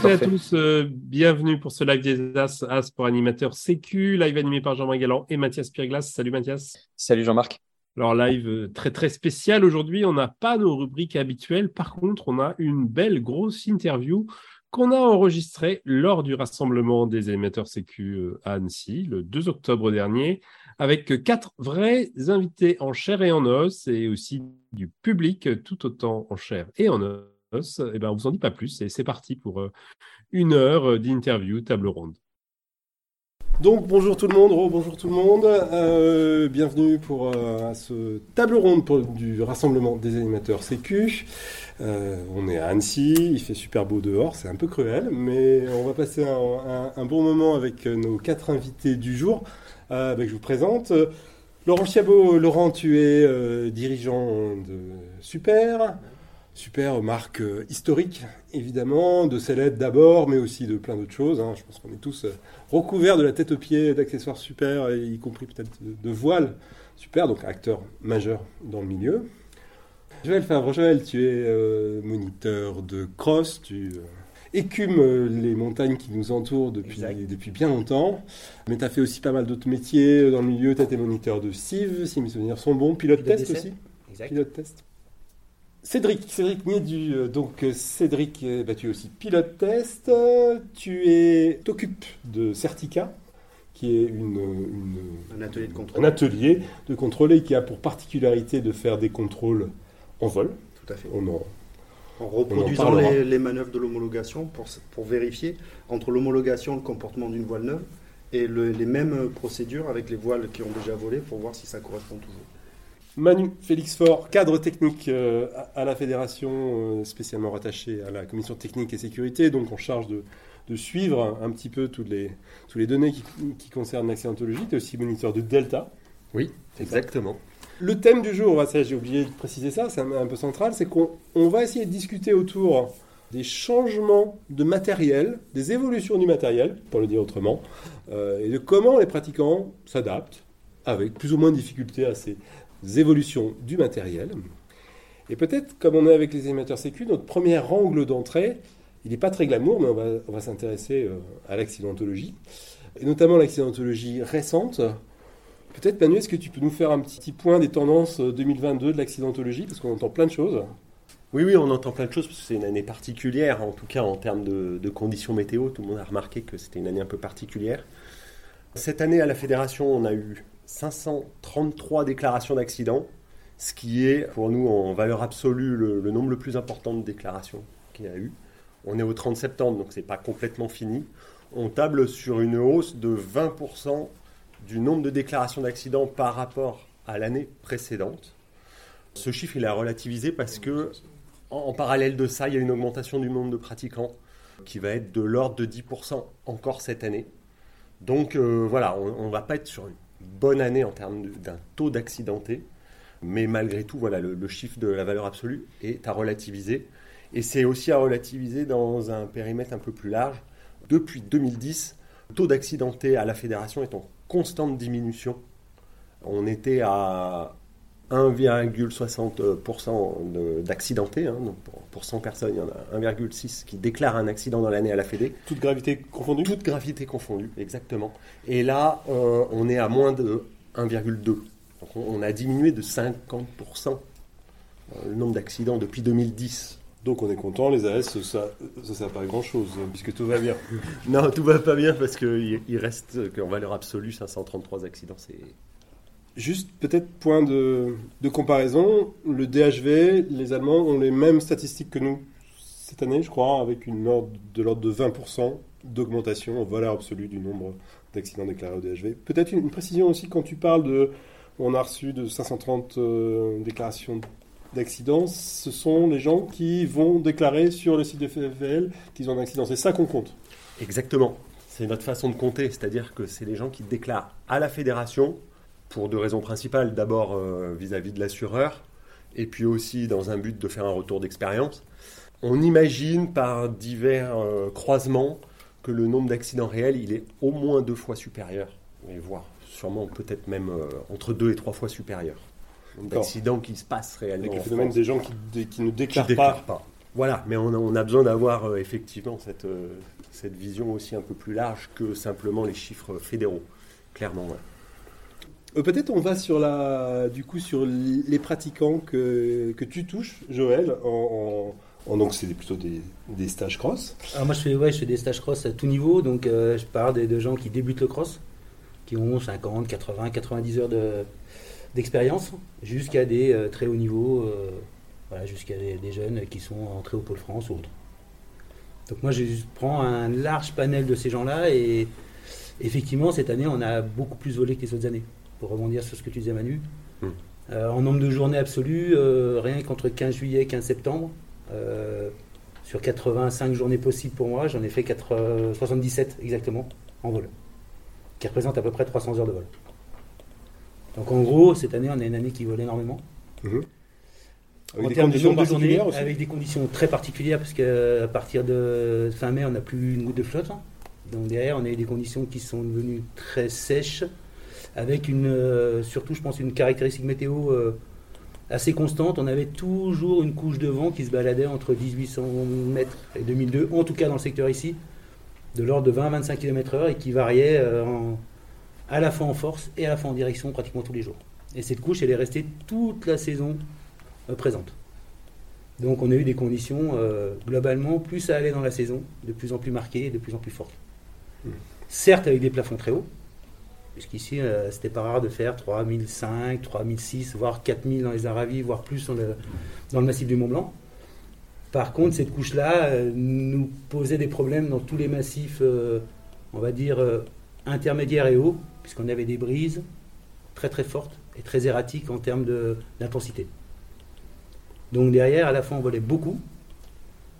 Bonjour à toutes et à tous, euh, bienvenue pour ce live des As, As pour animateur sécu, live animé par Jean-Marc Galland et Mathias Pierglas. Salut Mathias. Salut Jean-Marc. Alors live euh, très très spécial aujourd'hui, on n'a pas nos rubriques habituelles, par contre on a une belle grosse interview qu'on a enregistrée lors du rassemblement des animateurs sécu euh, à Annecy le 2 octobre dernier avec quatre vrais invités en chair et en os et aussi du public tout autant en chair et en os eh ben, on vous en dit pas plus et c'est parti pour euh, une heure euh, d'interview, table ronde. Donc bonjour tout le monde, bonjour tout le monde, euh, bienvenue pour ce table ronde pour, du rassemblement des animateurs Sécu. on est à Annecy, il fait super beau dehors, c'est un peu cruel, mais on va passer un, bon moment avec nos quatre invités du jour. Ben, je vous présente Laurent Chiabot. Laurent, tu es dirigeant de Super. Super marque euh, historique, évidemment, de sellettes d'abord, mais aussi de plein d'autres choses. Hein. Je pense qu'on est tous euh, recouverts de la tête aux pieds d'accessoires super, y compris peut-être de, voiles super, donc acteur majeur dans le milieu. Joël Favre, Joël, tu es euh, moniteur de cross, tu écumes les montagnes qui nous entourent depuis, depuis bien longtemps, mais tu as fait aussi pas mal d'autres métiers dans le milieu, tu as été moniteur de CIV, si mes souvenirs sont bons, pilote, test aussi. Pilote test. Cédric, Cédric Niedu, euh, donc euh, Cédric, euh, bah, tu es aussi pilote test, tu es, t'occupes de Certica, qui est une, un atelier de contrôle. Un atelier de contrôle et qui a pour particularité de faire des contrôles en vol. Tout à fait. On en, en reproduisant les, les, manœuvres de l'homologation pour, pour vérifier entre l'homologation, le comportement d'une voile neuve et les mêmes procédures avec les voiles qui ont déjà volé pour voir si ça correspond toujours. Manu Félix Faure, cadre technique euh, à la fédération, euh, spécialement rattaché à la commission technique et sécurité, donc en charge de, suivre un petit peu toutes les, toutes les données qui, concernent l'accidentologie. Tu es aussi moniteur de Delta. Oui, exactement. Le thème du jour, j'ai oublié de préciser ça, c'est un, peu central, c'est qu'on va essayer de discuter autour des changements de matériel, des évolutions du matériel, pour le dire autrement, euh, et de comment les pratiquants s'adaptent avec plus ou moins de difficultés à ces, évolutions du matériel. Et peut-être, comme on est avec les émetteurs sécu, notre premier angle d'entrée, il n'est pas très glamour, mais on va, s'intéresser euh, à l'accidentologie, et notamment l'accidentologie récente. Peut-être, Manu, est-ce que tu peux nous faire un petit point des tendances 2022 euh, de l'accidentologie, parce qu'on entend plein de choses oui, oui, on entend plein de choses parce que c'est une année particulière, en tout cas en termes de, conditions météo. Tout le monde a remarqué que c'était une année un peu particulière. Cette année, à la fédération, on a eu 533 déclarations d'accidents, ce qui est pour nous en valeur absolue le, nombre le plus important de déclarations qu'il y a eu. On est au 30 septembre, donc c'est pas complètement fini. On table sur une hausse de 20% du nombre de déclarations d'accidents par rapport à l'année précédente. Ce chiffre, il est relativisé parce que, en, parallèle de ça, il y a une augmentation du nombre de pratiquants qui va être de l'ordre de 10% encore cette année. Donc euh, voilà, on ne va pas être sur une bonne année en termes d'un taux d'accidenté, mais malgré tout, voilà, le, chiffre de la valeur absolue est à relativiser. Et c'est aussi à relativiser dans un périmètre un peu plus large. Depuis 2010, le taux d'accidenté à la fédération est en constante diminution. On était à 1,60% d'accidentés. Hein, pour, 100 personnes, il y en a 1,6 qui déclarent un accident dans l'année à la Fédé. Toute gravité confondue Toute gravité confondue, exactement. Et là, euh, on est à moins de 1,2. Donc on, a diminué de 50% euh, le nombre d'accidents depuis 2010. Donc on est content, les AS, ça ne sert pas à grand-chose, puisque tout va bien. non, tout va pas bien parce qu'il il reste qu'en valeur absolue, 533 accidents, c'est Juste peut-être point de, comparaison, le DHV, les Allemands ont les mêmes statistiques que nous cette année, je crois, avec une ordre de l'ordre de 20% d'augmentation en valeur absolue du nombre d'accidents déclarés au DHV. Peut-être une, précision aussi quand tu parles de, on a reçu de 530 euh, déclarations d'accidents, ce sont les gens qui vont déclarer sur le site de FFL qu'ils ont un accident. C'est ça qu'on compte. Exactement. C'est notre façon de compter, c'est-à-dire que c'est les gens qui déclarent à la fédération pour deux raisons principales. D'abord euh, vis-à-vis de l'assureur, et puis aussi dans un but de faire un retour d'expérience. On imagine par divers euh, croisements que le nombre d'accidents réels, il est au moins deux fois supérieur, et voire sûrement peut-être même euh, entre deux et trois fois supérieur. D'accidents qui se passent réellement. Avec le phénomène des gens qui, qui ne déclarent, pas, Voilà, mais on a, besoin d'avoir effectivement cette, cette vision aussi un peu plus large que simplement les chiffres fédéraux, clairement. Peut-être on va sur la, du coup sur les pratiquants que, tu touches, Joël, en, donc c'est plutôt des, des, stages cross. Alors moi je fais, je fais des stages cross à tout niveau, donc je parle de, gens qui débutent le cross, qui ont 50, 80, 90 heures d'expérience, jusqu'à des très hauts niveaux, voilà, jusqu'à des, jeunes qui sont entrés au Pôle France ou autre. Donc moi je prends un large panel de ces gens-là et effectivement cette année on a beaucoup plus volé que les autres années pour rebondir sur ce que tu disais Manu. Hmm. Euh, en nombre de journées absolues, euh, rien qu'entre 15 juillet et 15 septembre, euh, sur 85 journées possibles pour moi, j'en ai fait 77 exactement en vol, qui représente à peu près 300 heures de vol. Donc en gros, cette année, on a une année qui vole énormément. Hmm. en termes de nombre de journées, avec des conditions très particulières, parce qu'à partir de fin mai, on n'a plus une goutte de flotte. Hein. Donc derrière, on a eu des conditions qui sont devenues très sèches, avec une, euh, surtout je pense une caractéristique météo euh, assez constante. On avait toujours une couche de vent qui se baladait entre 1800 mètres et 2002, en tout cas dans le secteur ici, de l'ordre de 20 25 km/h et qui variait euh, à la fois en force et à la fois en direction pratiquement tous les jours. Et cette couche, elle est restée toute la saison présente. Donc on a eu des conditions globalement, plus ça allait dans la saison, de plus en plus marquées et de plus en plus fortes. Mmh. Certes avec des plafonds très hauts, Puisqu'ici, euh, c'était pas rare de faire 3005, 3006, voire 4000 dans les Aravis, voire plus dans le, dans le massif du Mont Blanc. Par contre, cette couche-là euh, nous posait des problèmes dans tous les massifs, euh, on va dire, intermédiaires et hauts, puisqu'on avait des brises très très fortes et très erratiques en termes d'intensité. Donc derrière, à la fois, on volait beaucoup,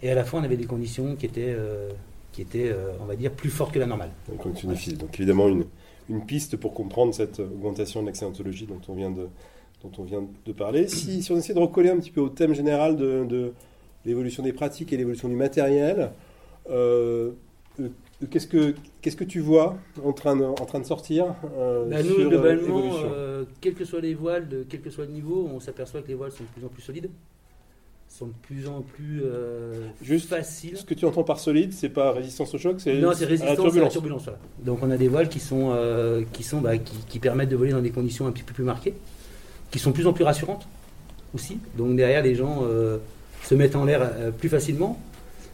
et à la fois, on avait des conditions qui étaient, qui étaient on va dire, plus fortes que la normale. Donc évidemment, une, une piste pour comprendre cette augmentation de l'accidentologie dont on vient de, dont on vient de parler. Si, si on essaie de recoller un petit peu au thème général de, de l'évolution des pratiques et l'évolution du matériel, euh, euh, qu'est-ce que qu'est-ce que tu vois en train de, en train de sortir euh, bah, Nous, globalement, quels que soient les voiles, de, quel que soit le niveau, on s'aperçoit que les voiles sont de plus en plus solides sont de plus en plus euh, Juste faciles. Ce que tu entends par solide, c'est pas résistance au choc, c'est non, c'est résistance à la turbulence. Donc on a des voiles qui sont euh, qui sont bah, qui, permettent de voler dans des conditions un petit peu plus marquées, qui sont de plus en plus rassurantes aussi. Donc derrière les gens euh, se mettent en l'air plus facilement,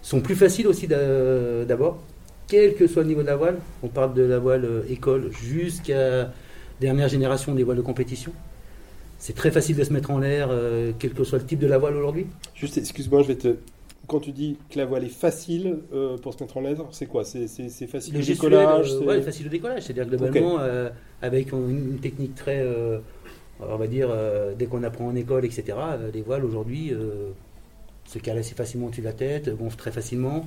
sont plus faciles aussi d'abord, quel que soit le niveau de la voile. On parle de la voile école jusqu'à dernière génération des voiles de compétition. C'est très facile de se mettre en l'air, euh, quel que soit le type de la voile aujourd'hui. Juste, excuse-moi, je vais te. Quand tu dis que la voile est facile euh, pour se mettre en l'air, c'est quoi? C'est facile le décollage euh, Oui, facile au décollage. C'est-à-dire globalement, avec une, technique très. on va dire, dès qu'on apprend en école, etc., les voiles aujourd'hui se calent assez facilement au-dessus de la tête, gonflent très facilement.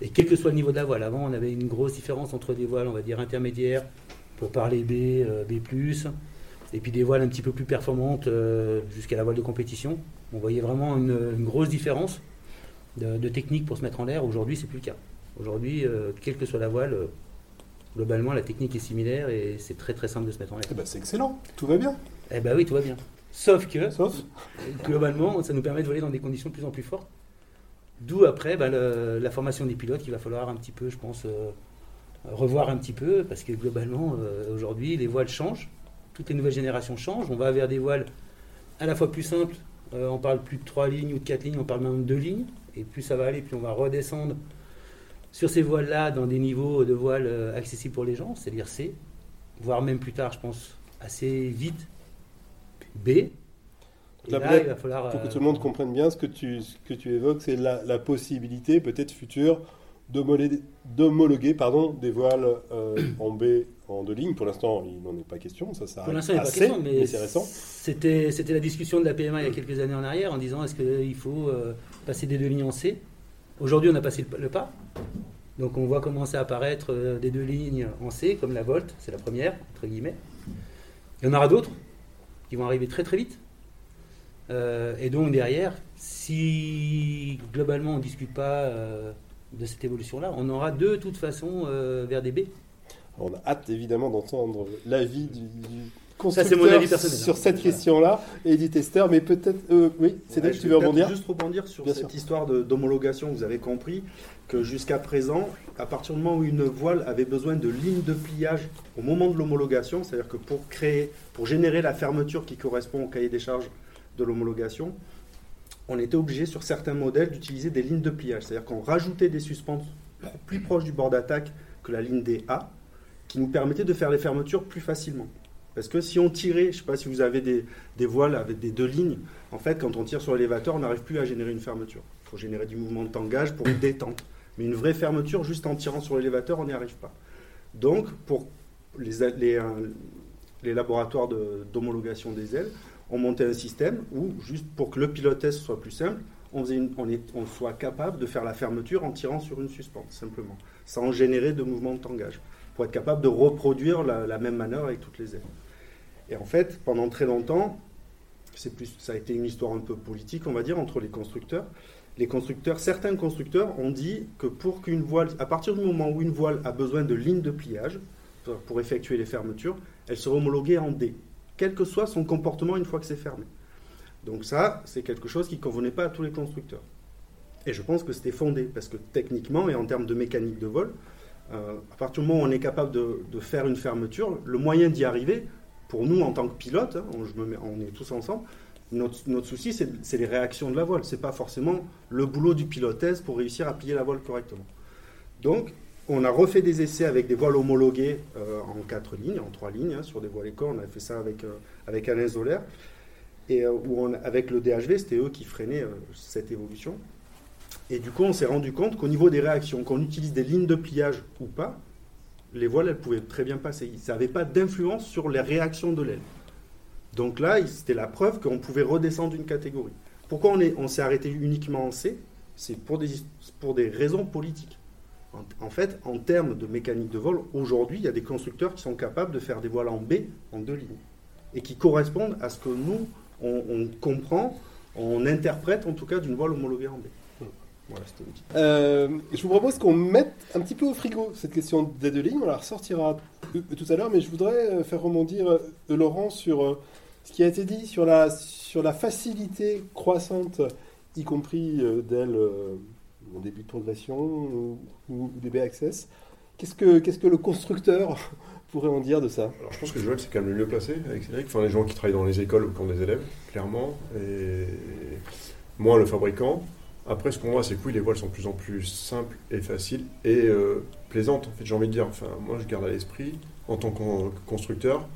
Et quel que soit le niveau de la voile, avant on avait une grosse différence entre des voiles, on va dire intermédiaires, pour parler B, B, et puis des voiles un petit peu plus performantes euh, jusqu'à la voile de compétition. On voyait vraiment une, grosse différence de, technique pour se mettre en l'air. Aujourd'hui, c'est plus le cas. Aujourd'hui, euh, quelle que soit la voile, euh, globalement, la technique est similaire et c'est très très simple de se mettre en l'air. Eh ben, c'est excellent, tout va bien. Eh ben oui, tout va bien. Sauf que, globalement, ça nous permet de voler dans des conditions de plus en plus fortes. D'où après bah, la formation des pilotes qu'il va falloir un petit peu, je pense, revoir un petit peu, parce que globalement, aujourd'hui, les voiles changent toutes les nouvelles générations changent. On va vers des voiles à la fois plus simples. Euh, on parle plus de trois lignes ou de quatre lignes, on parle même de deux lignes. Et plus ça va aller, plus on va redescendre sur ces voiles-là dans des niveaux de voiles euh, accessibles pour les gens, c'est-à-dire C, voire même plus tard, je pense, assez vite, B. Là, il va falloir, pour que tout le monde euh, comprenne bien ce que tu, ce que tu évoques, c'est la, la, possibilité peut-être future d'homologuer pardon, des voiles en B en deux lignes. Pour l'instant, il n'en est pas question. Ça, ça Pour l'instant, il pas question, mais, c'est récent. C'était, c'était la discussion de la PMA il y a quelques années en arrière en disant est-ce qu'il faut euh, passer des deux lignes en C? Aujourd'hui, on a passé le, pas. Donc, on voit commencer à apparaître euh, des deux lignes en C, comme la Volt, c'est la première, entre guillemets. Il y en aura d'autres qui vont arriver très très vite. Euh, et donc, derrière, si globalement on ne discute pas de cette évolution-là, on aura de toute façon vers des B. On a hâte évidemment d'entendre l'avis constructeur mon avis personnel, sur cette question-là, Eddie Tester, mais peut-être. Euh, oui, c'est ouais, tu veux rebondir? Juste rebondir sur cette histoire d'homologation. Vous avez compris que jusqu'à présent, à partir du moment où une voile avait besoin de lignes de pliage au moment de l'homologation, c'est-à-dire que pour créer, pour générer la fermeture qui correspond au cahier des charges de l'homologation, on était obligé sur certains modèles d'utiliser des lignes de pliage. C'est-à-dire qu'on rajoutait des suspentes plus proches du bord d'attaque que la ligne des A, qui nous permettait de faire les fermetures plus facilement. Parce que si on tirait, je ne sais pas si vous avez des, voiles avec des deux lignes, en fait, quand on tire sur l'élévateur, on n'arrive plus à générer une fermeture. Il faut générer du mouvement de tangage pour une détente. Mais une vraie fermeture, juste en tirant sur l'élévateur, on n'y arrive pas. Donc, pour les, euh, les laboratoires d'homologation des ailes, on montait un système où, juste pour que le pilotage soit plus simple, on, soit capable de faire la fermeture en tirant sur une suspente, simplement, sans générer de mouvement de tangage, pour être capable de reproduire la, même manœuvre avec toutes les ailes. Et en fait, pendant très longtemps, plus, ça a été une histoire un peu politique, on va dire, entre les constructeurs. Les constructeurs, certains constructeurs ont dit que pour qu'une voile, à partir du moment où une voile a besoin de lignes de pliage pour effectuer les fermetures, elle sera homologuée en D, quel que soit son comportement une fois que c'est fermé. Donc ça, c'est quelque chose qui ne convenait pas à tous les constructeurs. Et je pense que c'était fondé, parce que techniquement et en termes de mécanique de vol, euh, à partir du moment où on est capable de faire une fermeture, le moyen d'y arriver, pour nous en tant que pilote, hein, on, est tous ensemble, notre, souci c'est les réactions de la voile. C'est pas forcément le boulot du pilote pour réussir à plier la voile correctement. Donc on a refait des essais avec des voiles homologuées euh, en quatre lignes, en trois lignes, hein, sur des voiles écor. On a fait ça avec, euh, avec Alain Zoller. Et euh, où avec le DHV, c'était eux qui freinaient cette évolution. Et du coup, on s'est rendu compte qu'au niveau des réactions, qu'on utilise des lignes de pliage ou pas, les voiles, elles pouvaient très bien passer. Ça n'avait pas d'influence sur les réactions de l'aile. Donc là, c'était la preuve qu'on pouvait redescendre une catégorie. Pourquoi on, s'est arrêté uniquement en C? C'est pour des raisons politiques. En, fait, en termes de mécanique de vol, aujourd'hui, il y a des constructeurs qui sont capables de faire des voiles en B, en deux lignes, et qui correspondent à ce que nous, on comprend, on interprète en tout cas d'une voile homologuée en B. Euh, je vous propose qu'on mette un petit peu au frigo cette question d'aide de ligne. On la ressortira tout à l'heure, mais je voudrais euh, faire rebondir euh, Laurent sur ce qui a été dit sur la, sur la facilité croissante, y compris d'elle en début de progression ou, ou DB Access. Qu'est-ce que, que le constructeur pourrait en dire de ça? Alors, Je pense que Joël, c'est quand même le mieux placé avec Cédric. Enfin, les gens qui travaillent dans les écoles ou qui ont des élèves, clairement. Et moins le fabricant. Après, ce qu'on voit, c'est que oui, les voiles sont de plus en plus simples et faciles et euh, plaisantes. En fait, j'ai envie de dire. Enfin, moi, je garde à l'esprit, en tant que constructeur,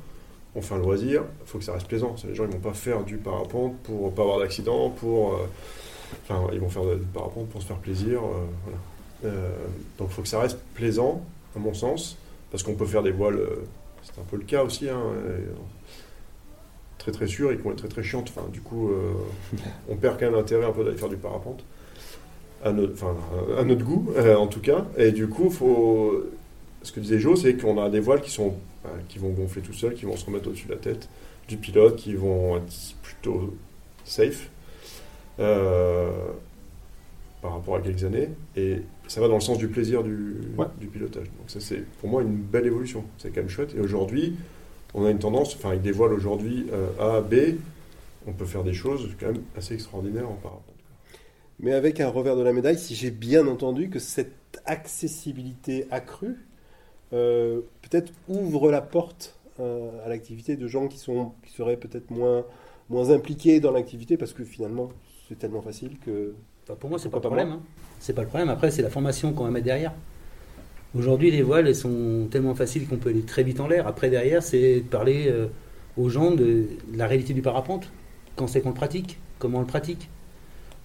on fait un loisir, il faut que ça reste plaisant. Les gens, ils vont pas faire du parapente pour pas avoir d'accident, pour. Euh, ils vont faire du parapente pour se faire plaisir. Euh, donc, il faut que ça reste plaisant, à mon sens, parce qu'on peut faire des voiles. c'est un peu le cas aussi. Hein, très très sûr et qui vont être très très chiantes. Du coup, on perd quand même l'intérêt un peu d'aller faire du parapente à notre, goût, euh, en tout cas. Et du coup, faut... ce que disait Joe, c'est qu'on a des voiles qui, sont, euh, qui vont gonfler tout seuls, qui vont se remettre au-dessus de la tête du pilote, qui vont être plutôt safe euh, par rapport à quelques années. Et ça va dans le sens du plaisir du, du pilotage. Donc ça, c'est pour moi une belle évolution. C'est quand même chouette. Et aujourd'hui, on a une tendance, enfin, avec des voiles aujourd'hui A, B, on peut faire des choses quand même assez extraordinaires en parapente mais avec un revers de la médaille, si j'ai bien entendu que cette accessibilité accrue euh, peut-être ouvre la porte euh, à l'activité de gens qui, sont, qui seraient peut-être moins, moins impliqués dans l'activité parce que finalement c'est tellement facile que... pour moi c'est pas, pas le problème. Hein. C'est pas le problème. Après c'est la formation qu'on va mettre derrière. Aujourd'hui les voiles elles sont tellement faciles qu'on peut aller très vite en l'air. Après derrière c'est de parler euh, aux gens de, la réalité du parapente. Quand c'est qu'on le pratique, comment on le pratique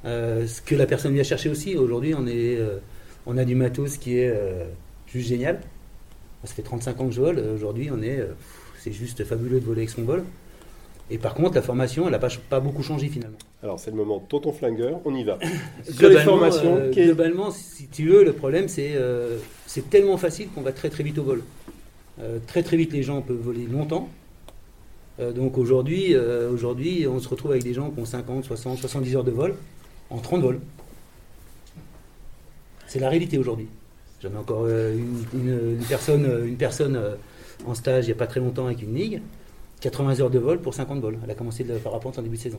euh, ce que la personne vient chercher aussi. Aujourd'hui, on, est, euh, on a du matos qui est juste génial. Ça fait 35 ans que je vole. Aujourd'hui, on est, c'est juste fabuleux de voler avec son vol. Et par contre, la formation, elle n'a pas, pas, beaucoup changé finalement. Alors, c'est le moment tonton flingueur, on y va. Sur les formations. Globalement, si tu veux, le problème, c'est c'est tellement facile qu'on va très très vite au vol. très très vite, les gens peuvent voler longtemps. donc aujourd'hui, aujourd'hui, on se retrouve avec des gens qui ont 50, 60, 70 heures de vol en 30 vols. C'est la réalité aujourd'hui. J'avais encore euh, une, personne, une personne euh, en stage il n'y a pas très longtemps avec une ligue 80 heures de vol pour 50 vols. Elle a commencé le parapente en début de saison.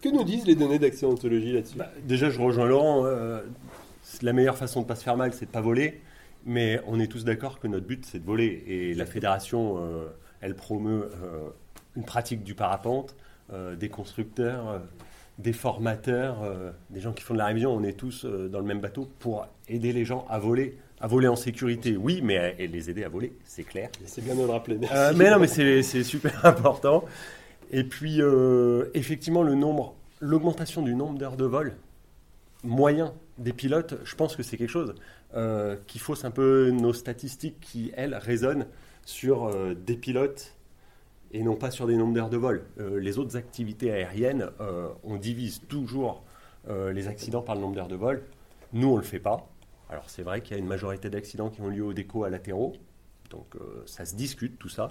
Que nous disent les données d'accidentologie là-dessus? Bah, déjà, je rejoins Laurent. euh, la meilleure façon de pas se faire mal, c'est de pas voler. Mais on est tous d'accord que notre but, c'est de voler. Et la fédération, euh, elle promeut euh, une pratique du parapente, euh, des constructeurs, euh, des formateurs, euh, des gens qui font de la révision. On est tous euh, dans le même bateau pour aider les gens à voler, à voler en sécurité. Oui, mais à- et les aider à voler, c'est clair. C'est bien de le rappeler. merci. Euh, mais non, mais c'est super important. Et puis, euh, effectivement, le nombre, l'augmentation du nombre d'heures de vol moyen des pilotes, je pense que c'est quelque chose euh, qui fausse un peu nos statistiques qui, elles, résonnent sur euh, des pilotes et non pas sur des nombres d'heures de vol. Les autres activités aériennes, on divise toujours les accidents par le nombre d'heures de vol. Nous, on ne le fait pas. Alors, c'est vrai qu'il y a une majorité d'accidents qui ont lieu au déco à latéraux. Donc, euh, ça se discute, tout ça.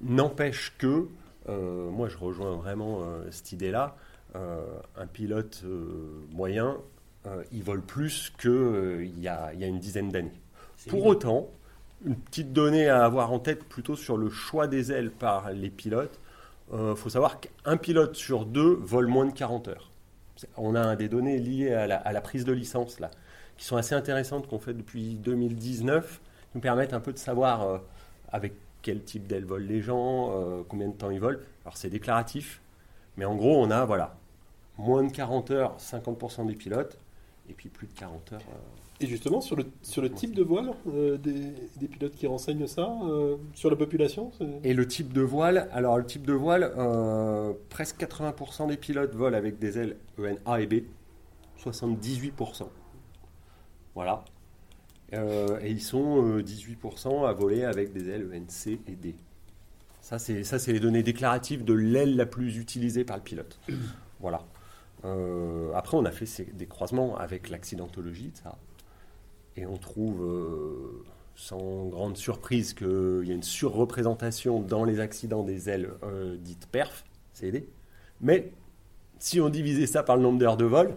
N'empêche que, euh, moi, je rejoins vraiment euh, cette idée-là. Un pilote moyen, il vole plus qu'il y, a, il y a une dizaine d'années. Pour autant, une petite donnée à avoir en tête plutôt sur le choix des ailes par les pilotes, il faut savoir qu'un pilote sur deux vole moins de 40 heures. On a des données liées à la, à la prise de licence, là, qui sont assez intéressantes, qu'on fait depuis 2019, qui nous permettent un peu de savoir euh, avec quel type d'aile volent les gens, euh, combien de temps ils volent. Alors c'est déclaratif, mais en gros, on a voilà, moins de 40 heures, 50% des pilotes, et puis plus de 40 heures. euh, Et justement, sur le, sur le type de voile des, des pilotes qui renseignent ça, sur la population Et le type de voile, alors le type de voile, presque 80% des pilotes volent avec des ailes EN A et B, 78%. Voilà. Euh, et ils sont euh, 18% à voler avec des ailes EN C et D. Ça, c'est ça, c'est les données déclaratives de l'aile la plus utilisée par le pilote. voilà. Euh, après, on a fait ces- des croisements avec l'accidentologie, ça. Et on trouve, euh, sans grande surprise, qu'il y a une surreprésentation dans les accidents des ailes euh, dites perf, CD. Mais si on divisait ça par le nombre d'heures de vol,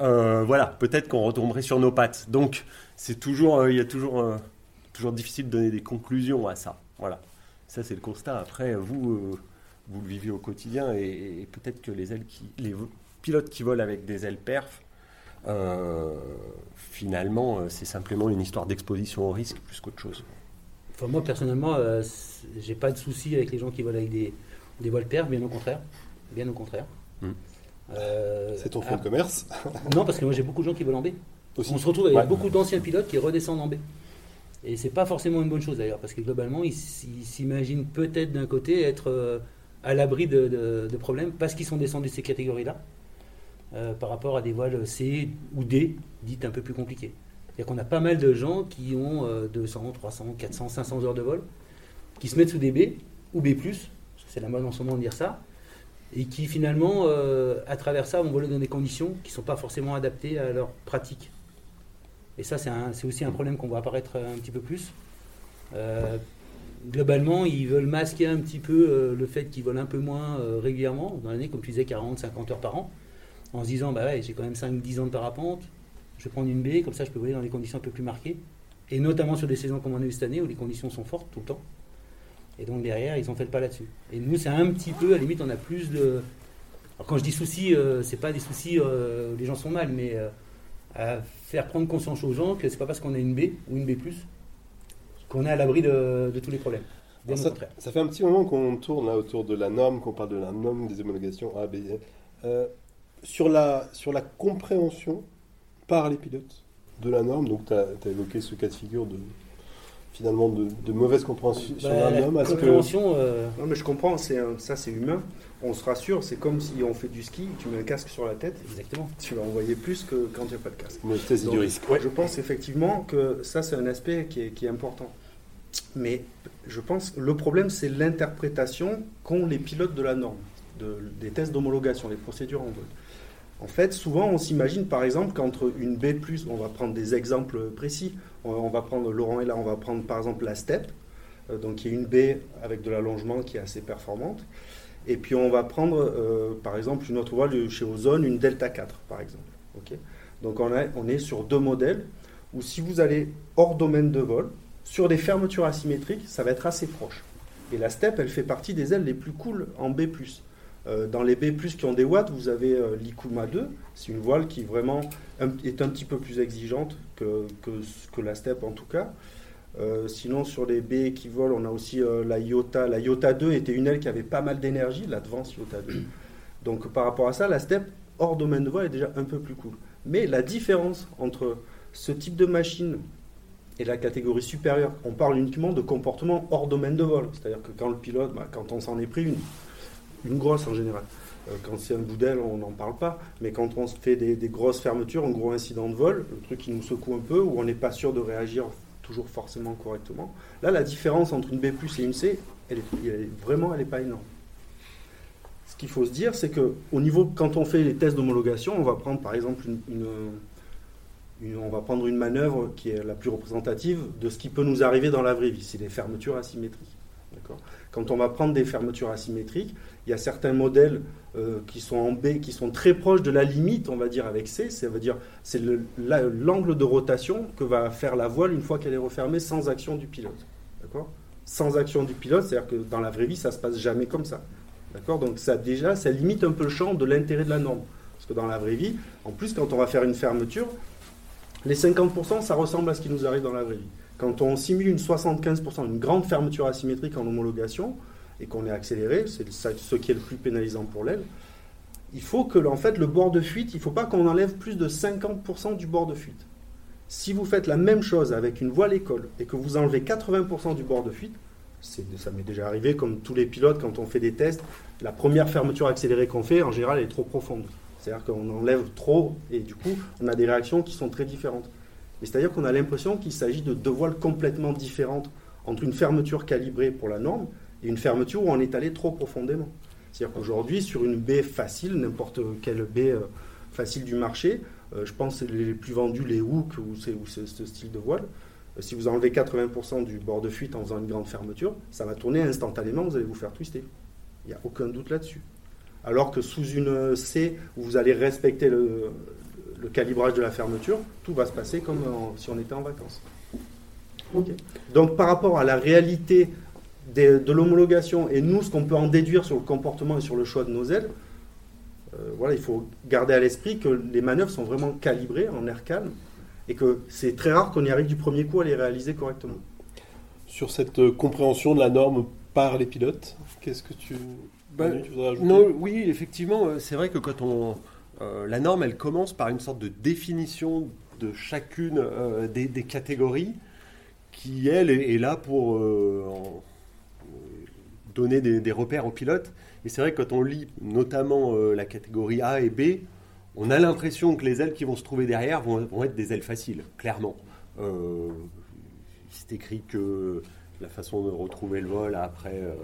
euh, voilà, peut-être qu'on retomberait sur nos pattes. Donc, c'est toujours, euh, il y a toujours, euh, toujours difficile de donner des conclusions à ça. Voilà. Ça, c'est le constat. Après, vous, euh, vous le vivez au quotidien et, et peut-être que les ailes qui, les pilotes qui volent avec des ailes perf, euh, finalement, c'est simplement une histoire d'exposition au risque plus qu'autre chose. Enfin, moi, personnellement, euh, j'ai pas de souci avec les gens qui volent avec des, des voiles perf, bien au contraire. Bien au contraire. Hmm. Euh, c'est ton ah, fonds de commerce. Non, parce que moi, j'ai beaucoup de gens qui volent en B. Aussi. On se retrouve avec Ouais. beaucoup d'anciens pilotes qui redescendent en B. Et c'est pas forcément une bonne chose d'ailleurs, parce que globalement, ils s'imaginent peut-être d'un côté être euh, à l'abri de, de- de problèmes parce qu'ils sont descendus de ces catégories-là, euh, par rapport à des voiles C ou D, dites un peu plus compliquées. C'est-à-dire qu'on a pas mal de gens qui ont euh, 200, 300, 400, 500 heures de vol, qui se mettent sous des B ou B+, parce que c'est la mode en ce moment de dire ça, et qui finalement, euh, à travers ça, vont voler dans des conditions qui ne sont pas forcément adaptées à leur pratique. Et ça, c'est aussi un problème qu'on voit apparaître un petit peu plus. Euh, globalement, ils veulent masquer un petit peu euh, le fait qu'ils volent un peu moins régulièrement, dans l'année, comme tu disais, 40, 50 heures par an, en se disant, bah ouais, j'ai quand même 5-10 ans de parapente, je vais prendre une baie, comme ça je peux voler dans des conditions un peu plus marquées, et notamment sur des saisons comme on a eu cette année, où les conditions sont fortes tout le temps. Et donc derrière, ils ont fait le pas là-dessus. Et nous, c'est un petit peu, à la limite, on a plus de... Alors quand je dis soucis, euh, c'est pas des soucis euh, où les gens sont mal, mais euh, à faire prendre conscience aux gens que c'est pas parce qu'on a une B ou une B+, qu'on est à l'abri de, de tous les problèmes. Ça, fait un petit moment qu'on tourne là, autour de la norme, qu'on parle de la norme des homologations A, B. Euh, sur, la, sur la compréhension par les pilotes de la norme, donc tu as, évoqué ce cas de figure de finalement de, de mauvaise compréhension sur Bah, norme. Est-ce que compréhension, euh, Non, mais je comprends, c'est un- ça c'est humain. On se rassure, c'est comme si on fait du ski, tu mets un casque sur la tête, exactement. tu vas envoyer plus que quand il n'y a pas de casque. C'est du Donc, risque Je pense effectivement que ça, c'est un aspect qui est, qui est important. Mais je pense que le problème, c'est l'interprétation qu'ont les pilotes de la norme, de- des tests d'homologation, les procédures en vol. En fait, souvent, on s'imagine par exemple qu'entre une B, on va prendre des exemples précis. On, va prendre, Laurent est là, on va prendre par exemple la STEP, euh, donc qui est une B avec de l'allongement qui est assez performante. Et puis on va prendre euh, par exemple une autre voile chez Ozone, une Delta 4 par exemple. Donc on, est sur deux modèles où si vous allez hors domaine de vol, sur des fermetures asymétriques, ça va être assez proche. Et la Step, elle fait partie des ailes les plus cool en B+. Euh, dans les B+, qui ont des watts, vous avez l'Ikuma 2. C'est une voile qui vraiment est un petit peu plus exigeante que, que, la Step en tout cas. Euh, sinon, sur les B qui volent, on a aussi euh, la Iota. La Iota 2 était une aile qui avait pas mal d'énergie, l'Advance Iota 2. Donc par rapport à ça, la Step, hors domaine de vol, est déjà un peu plus cool. Mais la différence entre ce type de machine et la catégorie supérieure, on parle uniquement de comportement hors domaine de vol. C'est-à-dire que quand le pilote, bah, quand on s'en est pris une, une grosse en général, quand c'est un bout d'aile, on n'en parle pas, mais quand on se fait des, grosses fermetures, un gros incident de vol, le truc qui nous secoue un peu, où on n'est pas sûr de réagir toujours forcément correctement, là la différence entre une B et une C, elle est, vraiment elle n'est pas énorme. Ce qu'il faut se dire, c'est que au niveau, quand on fait les tests d'homologation, on va prendre par exemple on va prendre une manœuvre qui est la plus représentative de ce qui peut nous arriver dans la vraie vie, c'est les fermetures asymétriques. Quand on va prendre des fermetures asymétriques, il y a certains modèles euh, qui sont en B, qui sont très proches de la limite, on va dire, avec C. Ça veut dire, c'est le- la- l'angle de rotation que va faire la voile une fois qu'elle est refermée sans action du pilote. D'accord? Sans action du pilote, c'est-à-dire que dans la vraie vie, ça se passe jamais comme ça. D'accord? Donc ça déjà, ça limite un peu le champ de l'intérêt de la norme. Parce que dans la vraie vie, en plus, quand on va faire une fermeture, les 50%, ça ressemble à ce qui nous arrive dans la vraie vie. Quand on simule une 75%, une grande fermeture asymétrique en homologation, et qu'on est accéléré, c'est ce qui est le plus pénalisant pour l'aile, il faut que en fait, le bord de fuite, il ne faut pas qu'on enlève plus de 50% du bord de fuite. Si vous faites la même chose avec une voile école et que vous enlevez 80% du bord de fuite, ça m'est déjà arrivé comme tous les pilotes quand on fait des tests, la première fermeture accélérée qu'on fait, en général, elle est trop profonde. C'est-à-dire qu'on enlève trop et du coup, on a des réactions qui sont très différentes. C'est-à-dire qu'on a l'impression qu'il s'agit de deux voiles complètement différentes entre une fermeture calibrée pour la norme et une fermeture où on est allé trop profondément. C'est-à-dire qu'aujourd'hui, sur une baie facile, n'importe quelle baie euh, facile du marché, euh, je pense les plus vendus, les hooks ou ce style de voile. Euh, si vous enlevez 80% du bord de fuite en faisant une grande fermeture, ça va tourner instantanément, vous allez vous faire twister. Il n'y a aucun doute là-dessus. Alors que sous une C, où vous allez respecter le, calibrage de la fermeture, tout va se passer comme si on était en vacances. Donc par rapport à la réalité de l'homologation et nous, ce qu'on peut en déduire sur le comportement et sur le choix de nos ailes, euh, voilà, il faut garder à l'esprit que les manœuvres sont vraiment calibrées en air calme et que c'est très rare qu'on y arrive du premier coup à les réaliser correctement. Sur cette euh, compréhension de la norme par les pilotes, qu'est-ce que tu, tu voudrais ajouter? Non, oui, effectivement, euh, c'est vrai que quand on. euh, la norme, elle commence par une sorte de définition de chacune euh, des, des catégories qui, elle, est, est là pour en- donner des, repères aux pilotes. Et c'est vrai que quand on lit notamment euh, la catégorie A et B, on a l'impression que les ailes qui vont se trouver derrière vont, être des ailes faciles, clairement. Euh, c'est écrit que la façon de retrouver le vol après. euh,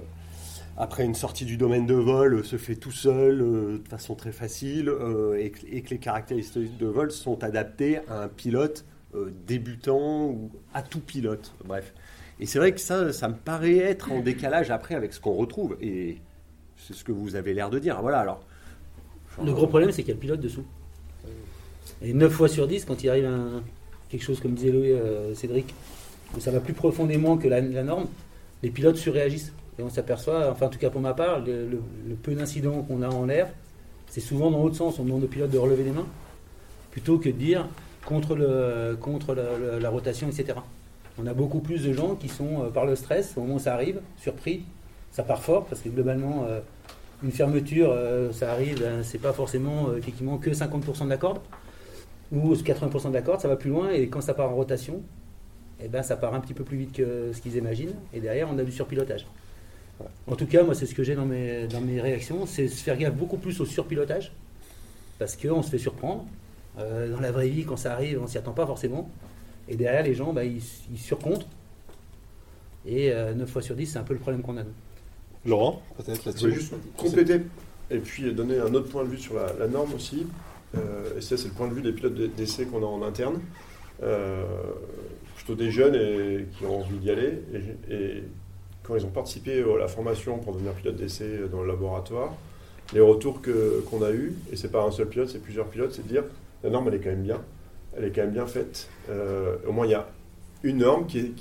après une sortie du domaine de vol, euh, se fait tout seul, euh, de façon très facile, euh, et, que, les caractéristiques de vol sont adaptées à un pilote euh, débutant ou à tout pilote. Bref. Et c'est vrai que ça, ça me paraît être en décalage après avec ce qu'on retrouve. Et c'est ce que vous avez l'air de dire. Voilà, alors. Le gros problème, c'est qu'il y a le pilote dessous. Et 9 fois sur 10, quand il arrive quelque chose, comme disait Loé, euh, Cédric, où ça va plus profondément que la, norme, les pilotes surréagissent. Et on s'aperçoit, enfin en tout cas pour ma part, le, peu d'incidents qu'on a en l'air, c'est souvent dans l'autre sens. On demande aux pilotes de relever les mains, plutôt que de dire contre, le, contre la rotation, etc. On a beaucoup plus de gens qui sont, euh, par le stress, au moment où ça arrive, surpris, ça part fort, parce que globalement, euh, une fermeture, euh, ça arrive, euh, c'est pas forcément effectivement que 50% de la corde ou 80% de la corde, ça va plus loin et quand ça part en rotation, eh ben, ça part un petit peu plus vite que ce qu'ils imaginent et derrière on a du surpilotage. En tout cas, moi c'est ce que j'ai dans mes, réactions, c'est se faire gaffe beaucoup plus au surpilotage parce qu'on se fait surprendre. Dans la vraie vie, quand ça arrive, on s'y attend pas forcément. Et derrière, les gens, bah, ils, ils surcomptent. Et 9 fois sur 10, c'est un peu le problème qu'on a. nous. Laurent, peut-être Je voulais là-dessus. juste compléter et puis donner un autre point de vue sur la, la norme aussi. Euh, et ça, c'est le point de vue des pilotes de- d'essai qu'on a en interne. Euh, plutôt des jeunes et, qui ont envie d'y aller. Et, et quand ils ont participé à la formation pour devenir pilote d'essai dans le laboratoire, les retours que- qu'on a eus, et c'est pas un seul pilote, c'est plusieurs pilotes, c'est de dire la norme, elle est quand même bien. Elle est quand même bien faite. Euh, au moins, il y a une norme qui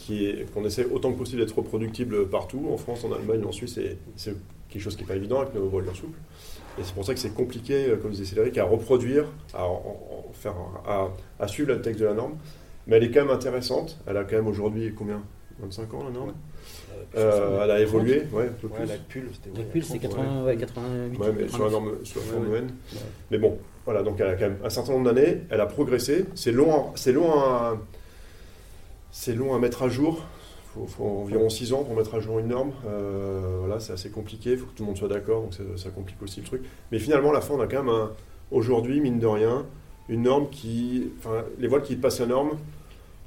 qu'on essaie autant que possible d'être reproductible partout, en France, en Allemagne, en Suisse, c'est quelque chose qui n'est pas évident avec nos voilures souples. Et c'est pour ça que c'est compliqué, euh, comme disait Cédric, à reproduire, à, à suivre le texte de la norme. Mais elle est quand même intéressante. Elle a quand même aujourd'hui combien? 25 ans la norme? Euh, Elle a évolué, ouais, un peu Ouais, plus. la pull, c'était. La pull, c'est 80, ouais, 88. Ouais, mais sur la 89. norme, sur la forme Ouais, ouais. UN. Mais bon, voilà, donc elle a quand même un certain nombre d'années, elle a progressé. C'est long, c'est long à, c'est long à mettre à jour. Il faut, faut environ 6 ans pour mettre à jour une norme. Euh, voilà, c'est assez compliqué, il faut que tout le monde soit d'accord, donc ça, ça complique aussi le truc. Mais finalement, à la fin, on a quand même, un- aujourd'hui, mine de rien, une norme qui. Enfin, les voiles qui passent la norme,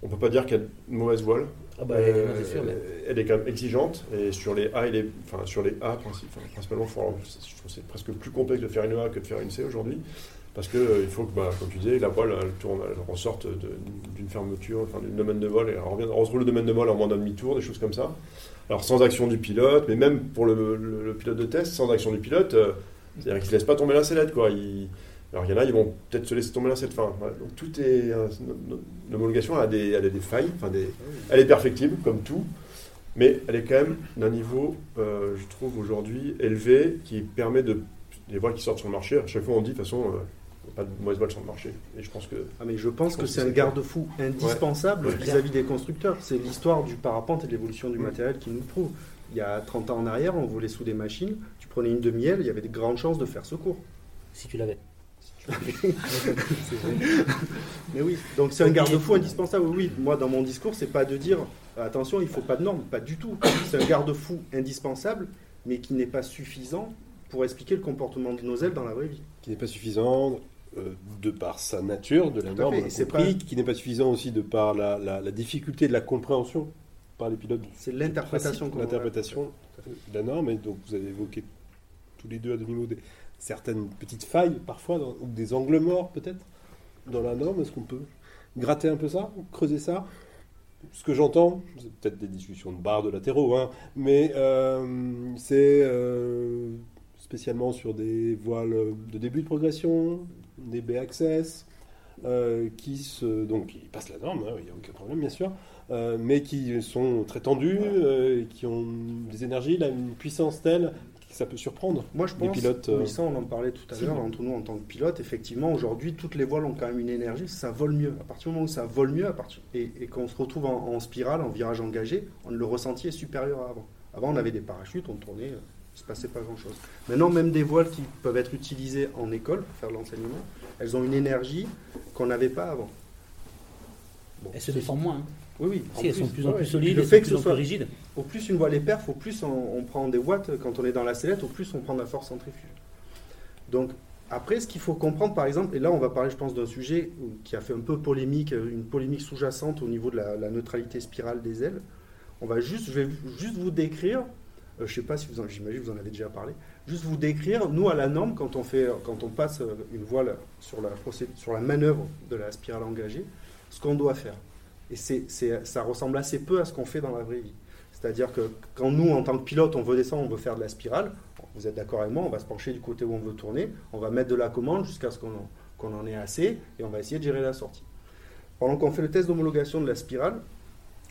on peut pas dire qu'il y a de mauvaises voiles. Ah bah, Euh, non, c'est sûr. mais- Elle est quand même exigeante et sur les A et les, enfin sur les A principalement, faut- je trouve que c'est presque plus complexe de faire une A que de faire une C aujourd'hui parce que euh, il faut que, bah, comme tu disais, la voile elle tourne, elle ressorte d'une fermeture, enfin d'une domaine de vol et elle revient, elle retrouve le domaine de vol en moins d'un demi-tour, des choses comme ça. Alors sans action du pilote, mais même pour le, le- le pilote de test, sans action du pilote, euh, c'est-à-dire qu'il ne se laisse pas tomber la sellette quoi. Il- alors il y en a, ils vont peut-être se laisser tomber sellette. Enfin, voilà. donc tout est, euh, l'homologation a des, elle a des failles, enfin des, elle est perfectible, comme tout, mais elle est quand même d'un niveau, euh, je trouve, aujourd'hui élevé, qui permet de. Les voiles qui sortent sur le marché, à chaque fois on dit, de toute façon, euh, pas de mauvaises voiles sur le marché. Et je pense que. Ah, mais je pense Je que c'est un garde-fou indispensable Ouais. vis-à-vis des constructeurs. C'est l'histoire du parapente et de l'évolution du Mm. matériel qui nous le prouve. Il y a 30 ans en arrière, on volait sous des machines, tu prenais une demi-aile, il y avait de grandes chances de faire secours. Si tu l'avais. Mais oui, donc c'est un garde-fou indispensable. Oui, moi dans mon discours, c'est pas de dire attention, il faut pas de normes, pas du tout. C'est un garde-fou indispensable, mais qui n'est pas suffisant pour expliquer le comportement de nos ailes dans la vraie vie. qui n'est pas suffisant euh, de par sa nature, de la norme, compris, qui n'est pas suffisant aussi de par la, la- la difficulté de la compréhension par les pilotes. C'est l'interprétation L'interprétation de la norme, et donc vous avez évoqué tous les deux à demi-mot des- certaines petites failles parfois, dans- ou des angles morts peut-être, dans la norme. Est-ce qu'on peut gratter un peu ça, creuser ça? Ce que j'entends, c'est peut-être des discussions de barres de latéraux, hein, mais euh, c'est euh, spécialement sur des voiles de début de progression, des B-Access, euh, qui, se, donc, qui passent la norme, hein, il n'y a aucun problème bien sûr, mais qui sont très tendus, qui ont des énergies, là, une puissance telle ça peut surprendre. Moi, je pense, pilotes, oui, euh, ça, on en parlait tout à l'heure entre nous en tant que pilote. Effectivement, aujourd'hui, toutes les voiles ont quand même une énergie, ça vole mieux. À partir du moment où ça vole mieux, à partir, et, et qu'on se retrouve en, en spirale, en virage engagé, on, le ressenti est supérieur à avant. Avant, on avait des parachutes, on tournait, euh, il se passait pas grand-chose. Maintenant, même des voiles qui peuvent être utilisées en école pour faire de l'enseignement, elles ont une énergie qu'on n'avait pas avant. Bon, Elles se déforment moins. hein. Oui, oui. Si, elles sont de plus en plus ouais. solides, Le elles fait sont que ce plus en plus soit rigides. Au plus une voile est perf, au plus on, prend des watts quand on est dans la sellette, au plus on prend de la force centrifuge. Donc après, ce qu'il faut comprendre, par exemple, et là on va parler, je pense, d'un sujet qui a fait un peu polémique, une polémique sous-jacente au niveau de la, neutralité spirale des ailes. On va juste, je vais juste vous décrire, euh, je sais pas si vous j'imagine vous en avez déjà parlé, juste vous décrire, nous à la norme, quand on fait, quand on passe euh, une voile sur la sur la manœuvre de la spirale engagée, ce qu'on doit faire. Et c'est- ça ressemble assez peu à ce qu'on fait dans la vraie vie. C'est-à-dire que quand nous, en tant que pilote, on veut descendre, on veut faire de la spirale, vous êtes d'accord avec moi, on va se pencher du côté où on veut tourner, on va mettre de la commande jusqu'à ce qu'on en, ait assez, et on va essayer de gérer la sortie. Pendant qu'on fait le test d'homologation de la spirale,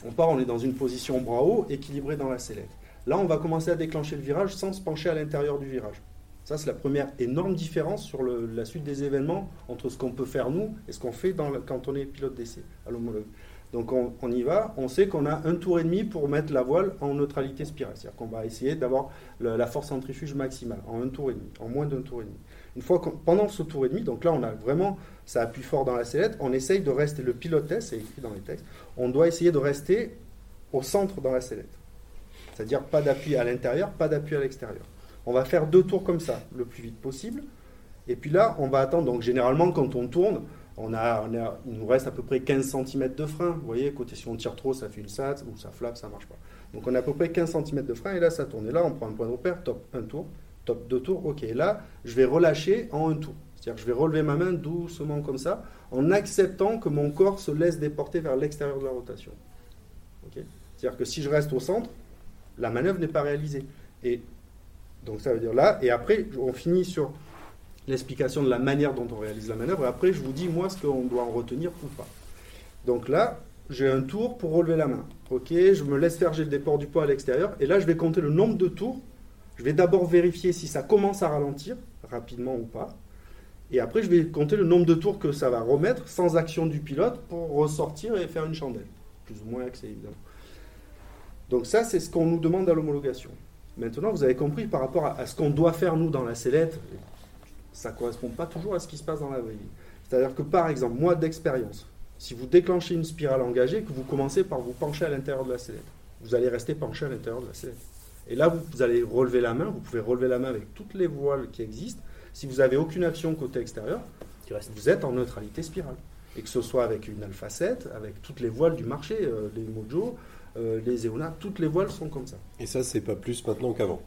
on part, on est dans une position bras haut, équilibré dans la sellette. Là, on va commencer à déclencher le virage sans se pencher à l'intérieur du virage. Ça, c'est la première énorme différence sur la suite des événements entre ce qu'on peut faire nous et ce qu'on fait dans quand on est pilote d'essai à l'homologue. Donc on, y va, on sait qu'on a un tour et demi pour mettre la voile en neutralité spirale. C'est-à-dire qu'on va essayer d'avoir la force centrifuge maximale en un tour et demi, en moins d'un tour et demi. Une fois pendant ce tour et demi, donc là on a vraiment, ça appuie fort dans la sellette, on essaye de rester, le pilote c'est écrit dans les textes, on doit essayer de rester au centre dans la sellette. C'est-à-dire pas d'appui à l'intérieur, pas d'appui à l'extérieur. On va faire deux tours comme ça, le plus vite possible. Et puis là, on va attendre. Donc généralement, quand on tourne, on a, il nous reste à peu près 15 cm de frein. Vous voyez, côté si on tire trop, ça fait une SAT ou ça flappe, ça marche pas. Donc on a à peu près 15 cm de frein et là, ça tourne. Et là, on prend un point de repère, top, un tour, top, deux tours. Ok, là, je vais relâcher en un tour. C'est-à-dire que je vais relever ma main doucement comme ça, en acceptant que mon corps se laisse déporter vers l'extérieur de la rotation. Ok C'est-à-dire que si je reste au centre, la manœuvre n'est pas réalisée. Et donc ça veut dire là, et après, on finit sur l'explication de la manière dont on réalise la manœuvre, et après, je vous dis, moi, ce qu'on doit en retenir ou pas. Donc là, j'ai un tour pour relever la main. Ok, je me laisse faire, j'ai le déport du poids à l'extérieur. Et là, je vais compter le nombre de tours. Je vais d'abord vérifier si ça commence à ralentir, rapidement ou pas. Et après, je vais compter le nombre de tours que ça va remettre sans action du pilote pour ressortir et faire une chandelle. Plus ou moins accès, évidemment. Donc ça, c'est ce qu'on nous demande à l'homologation. Maintenant, vous avez compris par rapport à, ce qu'on doit faire, nous, dans la sellette, ça ne correspond pas toujours à ce qui se passe dans la vraie vie. C'est-à-dire que, par exemple, moi, d'expérience, si vous déclenchez une spirale engagée, que vous commencez par vous pencher à l'intérieur de la sellette, vous allez rester penché à l'intérieur de la sellette. Et là, vous, allez relever la main, vous pouvez relever la main avec toutes les voiles qui existent. Si vous n'avez aucune action côté extérieur, vous êtes en neutralité spirale. Et que ce soit avec une Alpha 7, avec toutes les voiles du marché, euh, les Mojo, euh, les Eona, toutes les voiles sont comme ça. Et ça, c'est pas plus maintenant qu'avant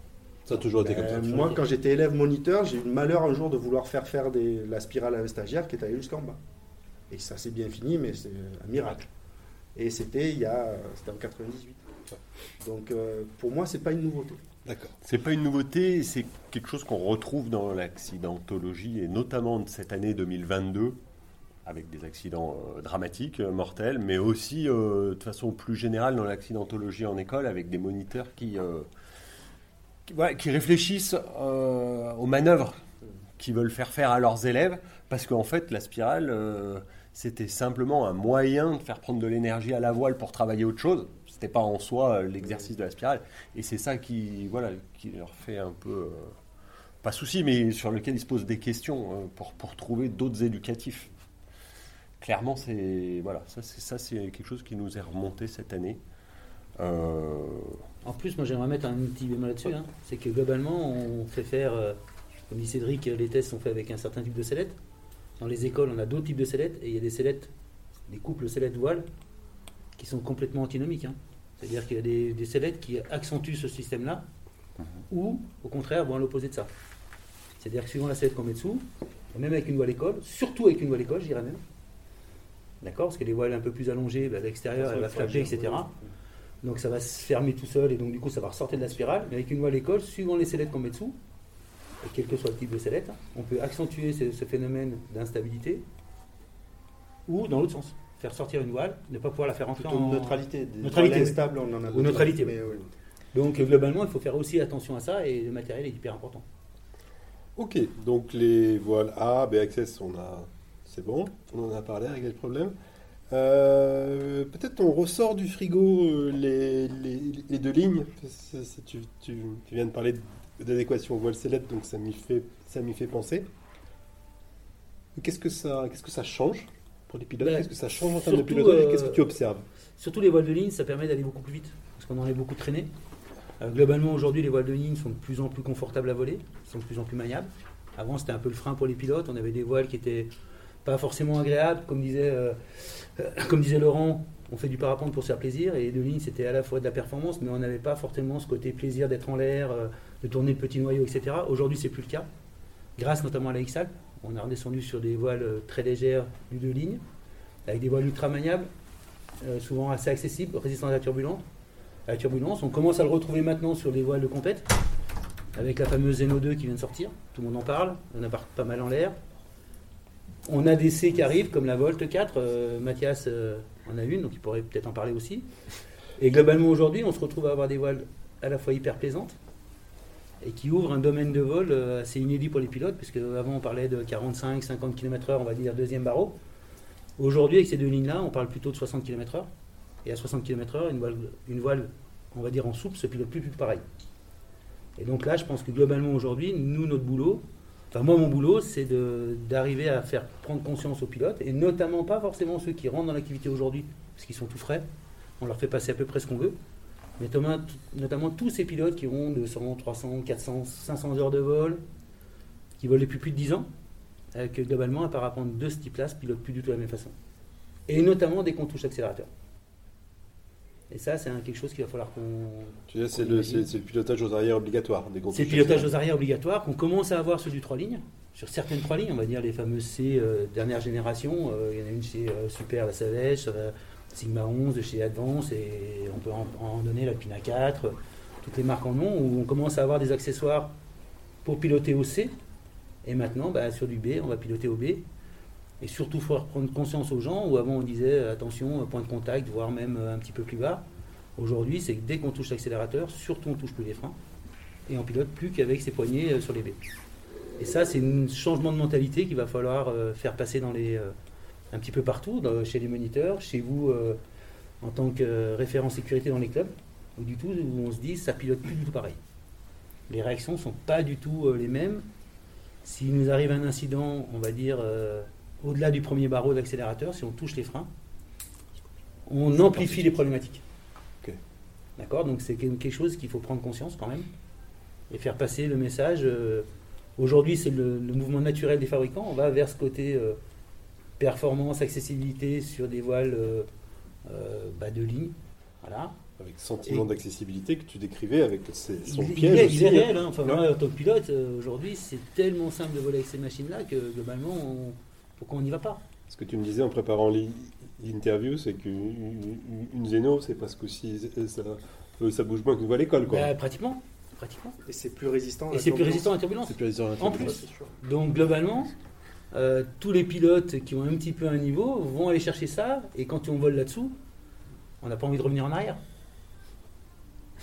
ça a toujours été comme ça. Ben, moi, quand j'étais élève moniteur, j'ai eu le malheur un jour de vouloir faire faire des, la spirale à un stagiaire qui est allé jusqu'en bas. Et ça s'est bien fini, mais c'est un miracle. Et c'était il y a, c'était en 98. Donc euh, pour moi, c'est pas une nouveauté. D'accord. C'est pas une nouveauté, c'est quelque chose qu'on retrouve dans l'accidentologie et notamment de cette année 2022 avec des accidents euh, dramatiques, euh, mortels, mais aussi de façon plus générale dans l'accidentologie en école avec des moniteurs qui, qui, réfléchissent aux manœuvres qu'ils veulent faire faire à leurs élèves parce qu'en fait la spirale c'était simplement un moyen de faire prendre de l'énergie à la voile pour travailler autre chose. C'était pas en soi euh, l'exercice de la spirale. Et c'est ça qui, voilà, qui leur fait un peu, euh, pas souci, mais sur lequel ils se posent des questions euh, pour, pour trouver d'autres éducatifs. Clairement, c'est voilà, ça c'est quelque chose qui nous est remonté cette année. En plus, moi j'aimerais mettre un petit bémol là-dessus. Hein. C'est que globalement, on fait faire, comme dit Cédric, les tests sont faits avec un certain type de sellette. Dans les écoles, on a d'autres types de sellettes, et il y a des sellettes, des couples sellettes-voiles, qui sont complètement antinomiques. Hein. C'est-à-dire qu'il y a des, des sellettes qui accentuent ce système-là, mhm. ou au contraire vont à l'opposé de ça. C'est-à-dire que suivant la sellette qu'on met dessous, même avec une voile école, surtout avec une voile école, je dirais même, d'accord Parce que les voiles un peu plus allongées, bah, à l'extérieur, elle va flapper, etc. Donc ça va se fermer tout seul, et donc du coup ça va ressortir de la spirale. Mais avec une voile école, suivant les sellettes qu'on met dessous, et quel que soit le type de sellette, on peut accentuer ce, phénomène d'instabilité ou dans l'autre sens, faire sortir une voile, ne pas pouvoir la faire entrer en neutralité. neutralité stable, on en a ou neutralité. Mais, Donc globalement, il faut faire aussi attention à ça et le matériel est hyper important. Ok, donc les voiles A, B Access, on a, c'est bon, on en a parlé, avec le problème. Euh, peut-être on ressort du frigo euh, les, les, deux lignes. Tu, tu, tu, viens de parler de d'adéquation voile sellette, donc ça m'y fait, ça m'y fait penser. Qu'est-ce que ça, qu'est-ce que ça change pour les pilotes ben, Qu'est-ce que ça change en termes de pilotage Qu'est-ce que tu observes? Surtout les voiles de ligne, ça permet d'aller beaucoup plus vite parce qu'on en est beaucoup traîné. Euh, globalement, aujourd'hui, les voiles de ligne sont de plus en plus confortables à voler, sont de plus en plus maniables. Avant, c'était un peu le frein pour les pilotes. On avait des voiles qui étaient pas forcément disait, euh, euh, comme disait Laurent on fait du parapente pour se faire plaisir et de ligne c'était à la fois de la performance mais on n'avait pas forcément ce côté plaisir d'être en l'air, euh, de tourner le petit noyau, etc. Aujourd'hui c'est plus le cas, grâce notamment à la XAL. On a redescendu sur des voiles très légères du deux lignes, avec des voiles ultra maniables, souvent assez accessibles, résistantes à la turbulence. À la turbulence, on commence à le retrouver maintenant sur des voiles de compète, avec la fameuse Zeno 2 qui vient de sortir, tout le monde en parle, on a pas mal en l'air. On a des C qui arrivent, comme la Volt 4, Mathias on a une, donc il pourrait peut-être en parler aussi. Et globalement, aujourd'hui, on se retrouve à avoir des voiles à la fois hyper plaisantes et qui ouvrent un domaine de vol euh, assez inédit pour les pilotes, puisque avant on parlait de 45-50 km/h, on va dire deuxième barreau. Aujourd'hui, avec ces deux lignes-là, on parle plutôt de 60 km/h. Et à 60 km/h, une voile, une voile, on va dire en souple, se pilote plus, plus pareil. Et donc là, je pense que globalement aujourd'hui, nous, notre boulot, Enfin, moi, mon boulot, c'est d'arriver à faire prendre conscience aux pilotes, et notamment pas forcément ceux qui rentrent dans l'activité aujourd'hui, parce qu'ils sont tout frais. On leur fait passer à peu près ce qu'on veut. Mais notamment tous ces pilotes qui ont 200, 300, 400, 500 heures de vol, qui volent depuis plus de 10 ans, que globalement, à parapente de ce type-là, se pilotent plus du tout de la même façon. Et notamment dès qu'on touche l'accélérateur. Et ça, c'est quelque chose qu'il va falloir qu'on. Tu sais, c'est le, pilotage aux arrières obligatoire. C'est le pilotage aux arrières obligatoire qu'on commence à avoir sur du 3 lignes. Sur certaines 3 lignes, on va dire les fameuses C euh, dernière génération. Euh, il y en a une chez euh, Super, la Savage, Sigma 11 chez Advance, et on peut en, donner la Pina 4, toutes les marques en ont, où on commence à avoir des accessoires pour piloter au C. Et maintenant, bah, sur du B, on va piloter au B. Et surtout, il faut prendre conscience aux gens, où avant on disait attention, point de contact, voire même un petit peu plus bas. Aujourd'hui, c'est que dès qu'on touche l'accélérateur, surtout on touche plus les freins, et on pilote plus qu'avec ses poignets sur les baies. Et ça, c'est un changement de mentalité qu'il va falloir faire passer dans les, un petit peu partout, chez les moniteurs, chez vous en tant que référent sécurité dans les clubs, ou du tout, où on se dit ça pilote plus du tout pareil. Les réactions sont pas du tout les mêmes. S'il nous arrive un incident, on va dire, au-delà du premier barreau d'accélérateur, si on touche les freins, on amplifie les problématiques. D'accord Donc c'est quelque chose qu'il faut prendre conscience quand même et faire passer le message. Euh, aujourd'hui, c'est le, mouvement naturel des fabricants. On va vers ce côté euh, performance, accessibilité sur des voiles euh, bas de ligne. Voilà. Avec ce sentiment d'accessibilité que tu décrivais avec son il, piège. Il est, réel. Hein. Enfin, moi, en tant que pilote, aujourd'hui, c'est tellement simple de voler avec ces machines-là que globalement, on, pourquoi on n'y va pas? Ce que tu me disais en préparant l'interview, c'est qu'une Zeno, c'est parce que si ça, ça bouge moins qu'une voile école. Quoi. Bah, pratiquement. pratiquement. Et c'est plus résistant à Et c'est plus résistant à la turbulence. C'est plus résistant à la turbulence. En plus. Donc globalement, euh, tous les pilotes qui ont un petit peu un niveau vont aller chercher ça, et quand on vole là-dessous, on n'a pas envie de revenir en arrière.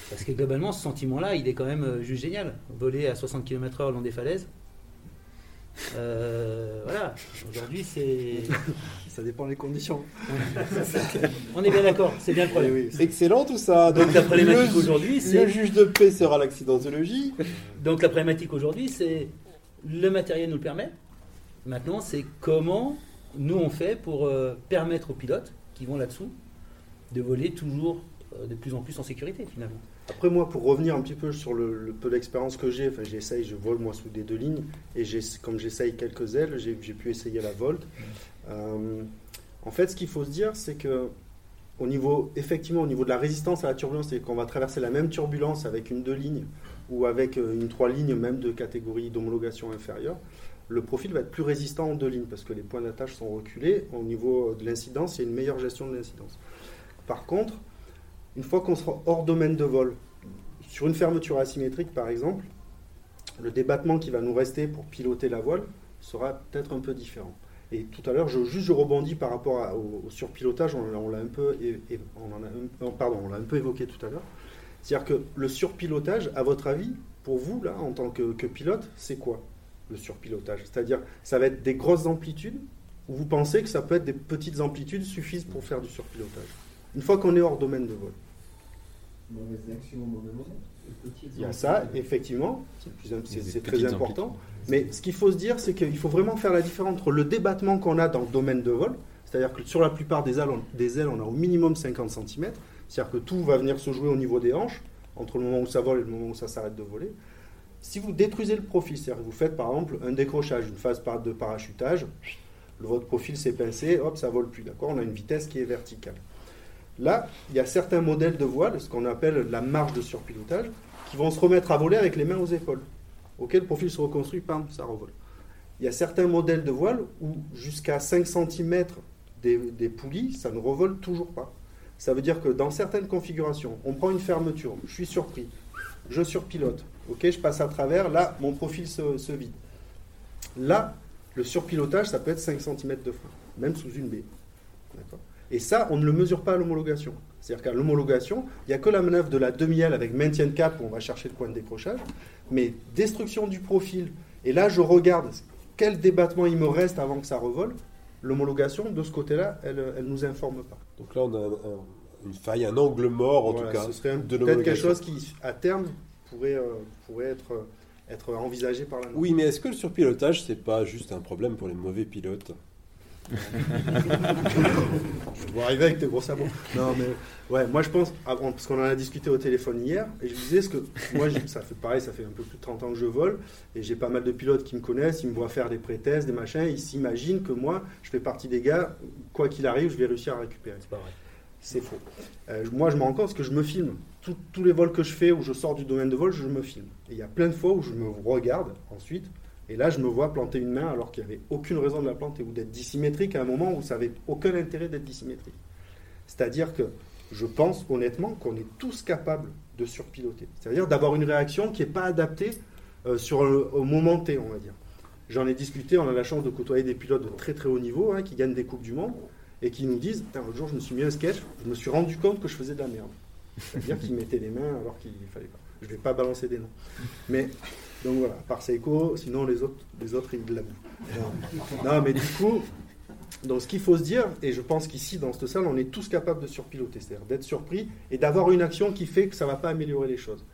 Parce que globalement, ce sentiment-là, il est quand même euh, juste génial. Voler à 60 km/h le long des falaises, euh, voilà, aujourd'hui c'est. Ça dépend des conditions. On est bien d'accord, c'est bien le problème. Excellent tout ça. Donc, la problématique aujourd'hui, c'est. Le juge de paix sera l'accidentologie. Donc la problématique aujourd'hui, c'est le matériel nous le permet. Maintenant, c'est comment nous on fait pour euh, permettre aux pilotes qui vont là-dessous de voler toujours euh, de plus en plus en sécurité finalement. Après, moi, pour revenir un petit peu sur le, peu d'expérience que j'ai, enfin, j'essaye, je vole moi sous des deux lignes, et comme j'essaye quelques ailes, j'ai pu essayer la Volt. Euh, en fait, ce qu'il faut se dire, c'est que au niveau, effectivement, au niveau de la résistance à la turbulence, c'est qu'on va traverser la même turbulence avec une deux lignes ou avec euh, une trois lignes, même de catégorie d'homologation inférieure, le profil va être plus résistant en deux lignes parce que les points d'attache sont reculés. Au niveau de l'incidence, il y a une meilleure gestion de l'incidence. Par contre, une fois qu'on sera hors domaine de vol, sur une fermeture asymétrique par exemple, le débattement qui va nous rester pour piloter la voile sera peut-être un peu différent. Et tout à l'heure, je, juste je rebondis par rapport au, surpilotage, on, l'a un peu, évoqué tout à l'heure. C'est-à-dire que le surpilotage, à votre avis, pour vous là, en tant que, que pilote, c'est quoi le surpilotage? C'est-à-dire, ça va être des grosses amplitudes, ou vous pensez que ça peut être des petites amplitudes suffisent pour faire du surpilotage? Une fois qu'on est hors domaine de vol. Il y a ça, effectivement, c'est très important. Mais ce qu'il faut se dire, c'est qu'il faut vraiment faire la différence entre le débattement qu'on a dans le domaine de vol, c'est-à-dire que sur la plupart des ailes, on, des ailes, on a au minimum 50 cm, c'est-à-dire que tout va venir se jouer au niveau des hanches, entre le moment où ça vole et le moment où ça s'arrête de voler. Si vous détruisez le profil, c'est-à-dire que vous faites par exemple un décrochage, une phase de parachutage, votre profil s'est pincé, hop, ça vole plus, d'accord? On a une vitesse qui est verticale. Là, il y a certains modèles de voile, ce qu'on appelle la marge de surpilotage, qui vont se remettre à voler avec les mains aux épaules. Auquel le profil se reconstruit, pam, ça revole. Il y a certains modèles de voile où jusqu'à 5 cm des, poulies, ça ne revole toujours pas. Ça veut dire que dans certaines configurations, on prend une fermeture, je suis surpris, je surpilote, ok, je passe à travers, là, mon profil se, se vide. Là, le surpilotage, ça peut être 5 cm de frein, même sous une baie. D'accord? Et ça, on ne le mesure pas à l'homologation. C'est-à-dire qu'à l'homologation, il n'y a que la manœuvre de la demi-aile avec maintien de cap où on va chercher le point de décrochage. Mais destruction du profil, et là je regarde quel débattement il me reste avant que ça revole, l'homologation, de ce côté-là, elle ne nous informe pas. Donc là, on a une faille, un angle mort en tout cas. Ce serait peut-être quelque chose qui, à terme, pourrait, euh, pourrait être, être envisagé par la Oui, mais est-ce que le surpilotage, c'est pas juste un problème pour les mauvais pilotes? Je dois arriver avec tes gros sabots. Non, mais ouais, moi je pense, parce qu'on en a discuté au téléphone hier, et je disais ce que moi, ça fait pareil, ça fait un peu plus de 30 ans que je vole, et j'ai pas mal de pilotes qui me connaissent, ils me voient faire des pré-tests, des machins, ils s'imaginent que moi, je fais partie des gars, quoi qu'il arrive, je vais réussir à récupérer. C'est pas vrai. C'est faux. Euh, moi, je me rends compte parce que je me filme. tous les vols que je fais où je sors du domaine de vol, je me filme. Et il y a plein de fois où je me regarde ensuite et là, je me vois planter une main alors qu'il n'y avait aucune raison de la planter ou d'être dissymétrique à un moment où ça n'avait aucun intérêt d'être dissymétrique. C'est-à-dire que je pense honnêtement qu'on est tous capables de surpiloter. C'est-à-dire d'avoir une réaction qui n'est pas adaptée euh, sur au moment T, on va dire. J'en ai discuté, on a la chance de côtoyer des pilotes de très très haut niveau hein, qui gagnent des Coupes du Monde et qui nous disent L'autre jour, je me suis mis un sketch, je me suis rendu compte que je faisais de la merde. C'est-à-dire qu'ils mettaient les mains alors qu'il fallait pas. Je vais pas balancer des noms. Mais, donc voilà, par Seiko, sinon les autres, les autres ils l'avouent. Non, mais du coup, donc ce qu'il faut se dire, et je pense qu'ici, dans cette salle, on est tous capables de surpiloter, c'est-à-dire d'être surpris et d'avoir une action qui fait que ça ne va pas améliorer les choses.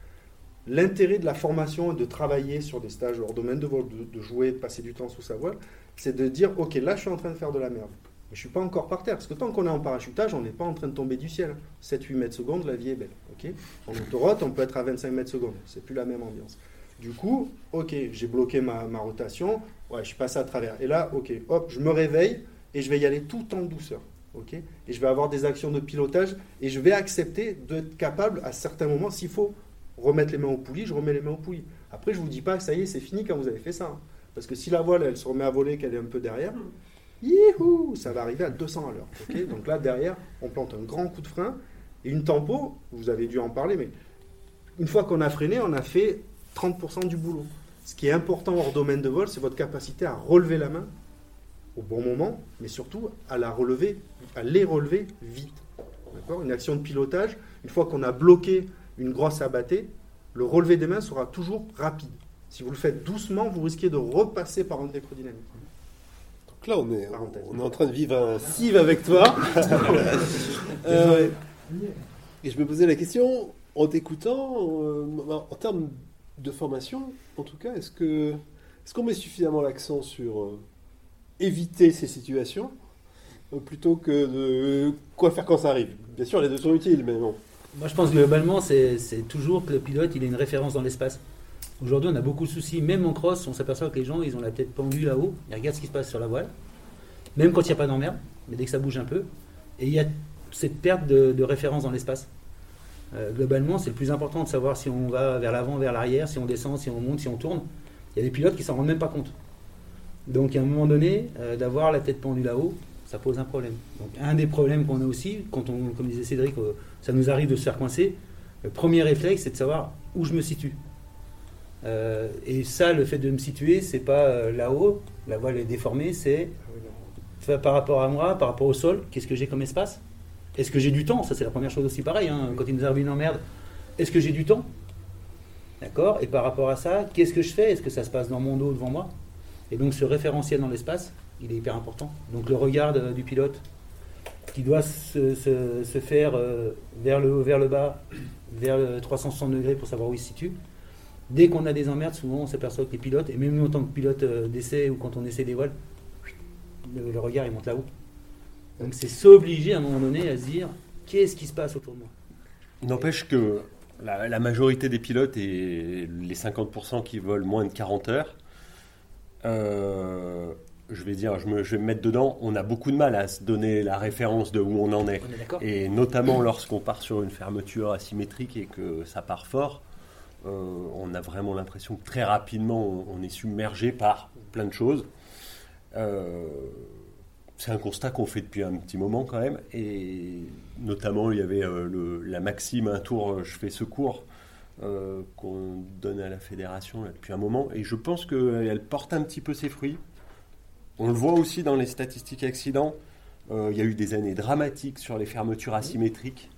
L'intérêt de la formation et de travailler sur des stages hors domaine de vol, de, de jouer, de passer du temps sous sa voile, c'est de dire, ok, là je suis en train de faire de la merde. Mais je suis pas encore par terre, parce que tant qu'on est en parachutage, on n'est pas en train de tomber du ciel. 7-8 mètres secondes, la vie est belle. ok? En autoroute, on peut être à 25 mètres secondes. C'est plus la même ambiance. Du coup, ok, j'ai bloqué ma, rotation, ouais, je passé à travers. Et là, ok, hop, je me réveille et je vais y aller tout en douceur. ok? Et je vais avoir des actions de pilotage et je vais accepter d'être capable à certains moments, s'il faut remettre les mains aux poulies, je remets les mains aux poulies. Après, je vous dis pas que ça y est, c'est fini quand vous avez fait ça. hein. Parce que si la voile, elle se remet à voler, qu'elle est un peu derrière, ça va arriver à 200 à l'heure. ok? Donc là, derrière, on plante un grand coup de frein et une tempo, vous avez dû en parler, mais une fois qu'on a freiné, on a fait 30% du boulot. Ce qui est important hors domaine de vol, c'est votre capacité à relever la main au bon moment, mais surtout à la relever, à les relever vite. Une action de pilotage, une fois qu'on a bloqué une grosse abattée, le relevé des mains sera toujours rapide. Si vous le faites doucement, vous risquez de repasser par un décrodynamique. Donc là, on est, on est en train de vivre un cive avec toi. Euh, et je me posais la question, en t'écoutant, euh, en termes de formation, en tout cas, est-ce que est-ce qu'on met suffisamment l'accent sur euh, éviter ces situations euh, plutôt que de quoi faire quand ça arrive? Bien sûr, les deux sont utiles, mais bon. Moi, je pense globalement, c'est toujours que le pilote, il ait une référence dans l'espace. Aujourd'hui, on a beaucoup de soucis. Même en cross, on s'aperçoit que les gens, ils ont la tête pendue là-haut. Ils regardent ce qui se passe sur la voile. Même quand il n'y a pas d'emmerde, mais dès que ça bouge un peu. Et il y a cette perte de référence dans l'espace. Euh, globalement, c'est le plus important de savoir si on va vers l'avant, vers l'arrière, si on descend, si on monte, si on tourne. Il y a des pilotes qui s'en rendent même pas compte. Donc, à un moment donné, euh, d'avoir la tête pendue là-haut, ça pose un problème. Donc, un des problèmes qu'on a aussi, quand on, comme disait Cédric, euh, ça nous arrive de se faire coincer, le premier réflexe, c'est de savoir où je me situe. Et ça, le fait de me situer, c'est pas là-haut, la voile est déformée, c'est fait par rapport à moi, par rapport au sol, qu'est-ce que j'ai comme espace? Est-ce que j'ai du temps? Ça, c'est la première chose aussi pareil. hein, quand il nous arrive une emmerde, est-ce que j'ai du temps? D'accord? Et par rapport à ça, qu'est-ce que je fais? Est-ce que ça se passe dans mon dos, devant moi? Et donc, ce référentiel dans l'espace, il est hyper important. Donc, le regard de- du pilote, qui doit se, faire euh, vers le haut, vers le bas, vers le 360 degrés pour savoir où il se situe. Dès qu'on a des emmerdes, souvent on s'aperçoit que les pilotes, et même nous en tant que pilote euh, d'essai ou quand on essaie des voiles, le, le regard il monte là-haut. Donc c'est s'obliger à un moment donné à se dire qu'est-ce qui se passe autour de moi? N'empêche que la, la majorité des pilotes et les 50% qui volent moins de 40 heures, euh, je vais dire, je, me- je vais me mettre dedans, on a beaucoup de mal à se donner la référence de où on en est. On est Et notamment lorsqu'on part sur une fermeture asymétrique et que ça part fort, euh, on a vraiment l'impression que très rapidement on, on est submergé par plein de choses. Euh, c'est un constat qu'on fait depuis un petit moment quand même. Et notamment, il y avait euh, la maxime un tour, euh, je fais secours, euh, qu'on donne à la fédération depuis un moment. Et je pense qu'elle porte un petit peu ses fruits. On le voit aussi dans les statistiques accidents. Il y a eu des années dramatiques sur les fermetures asymétriques,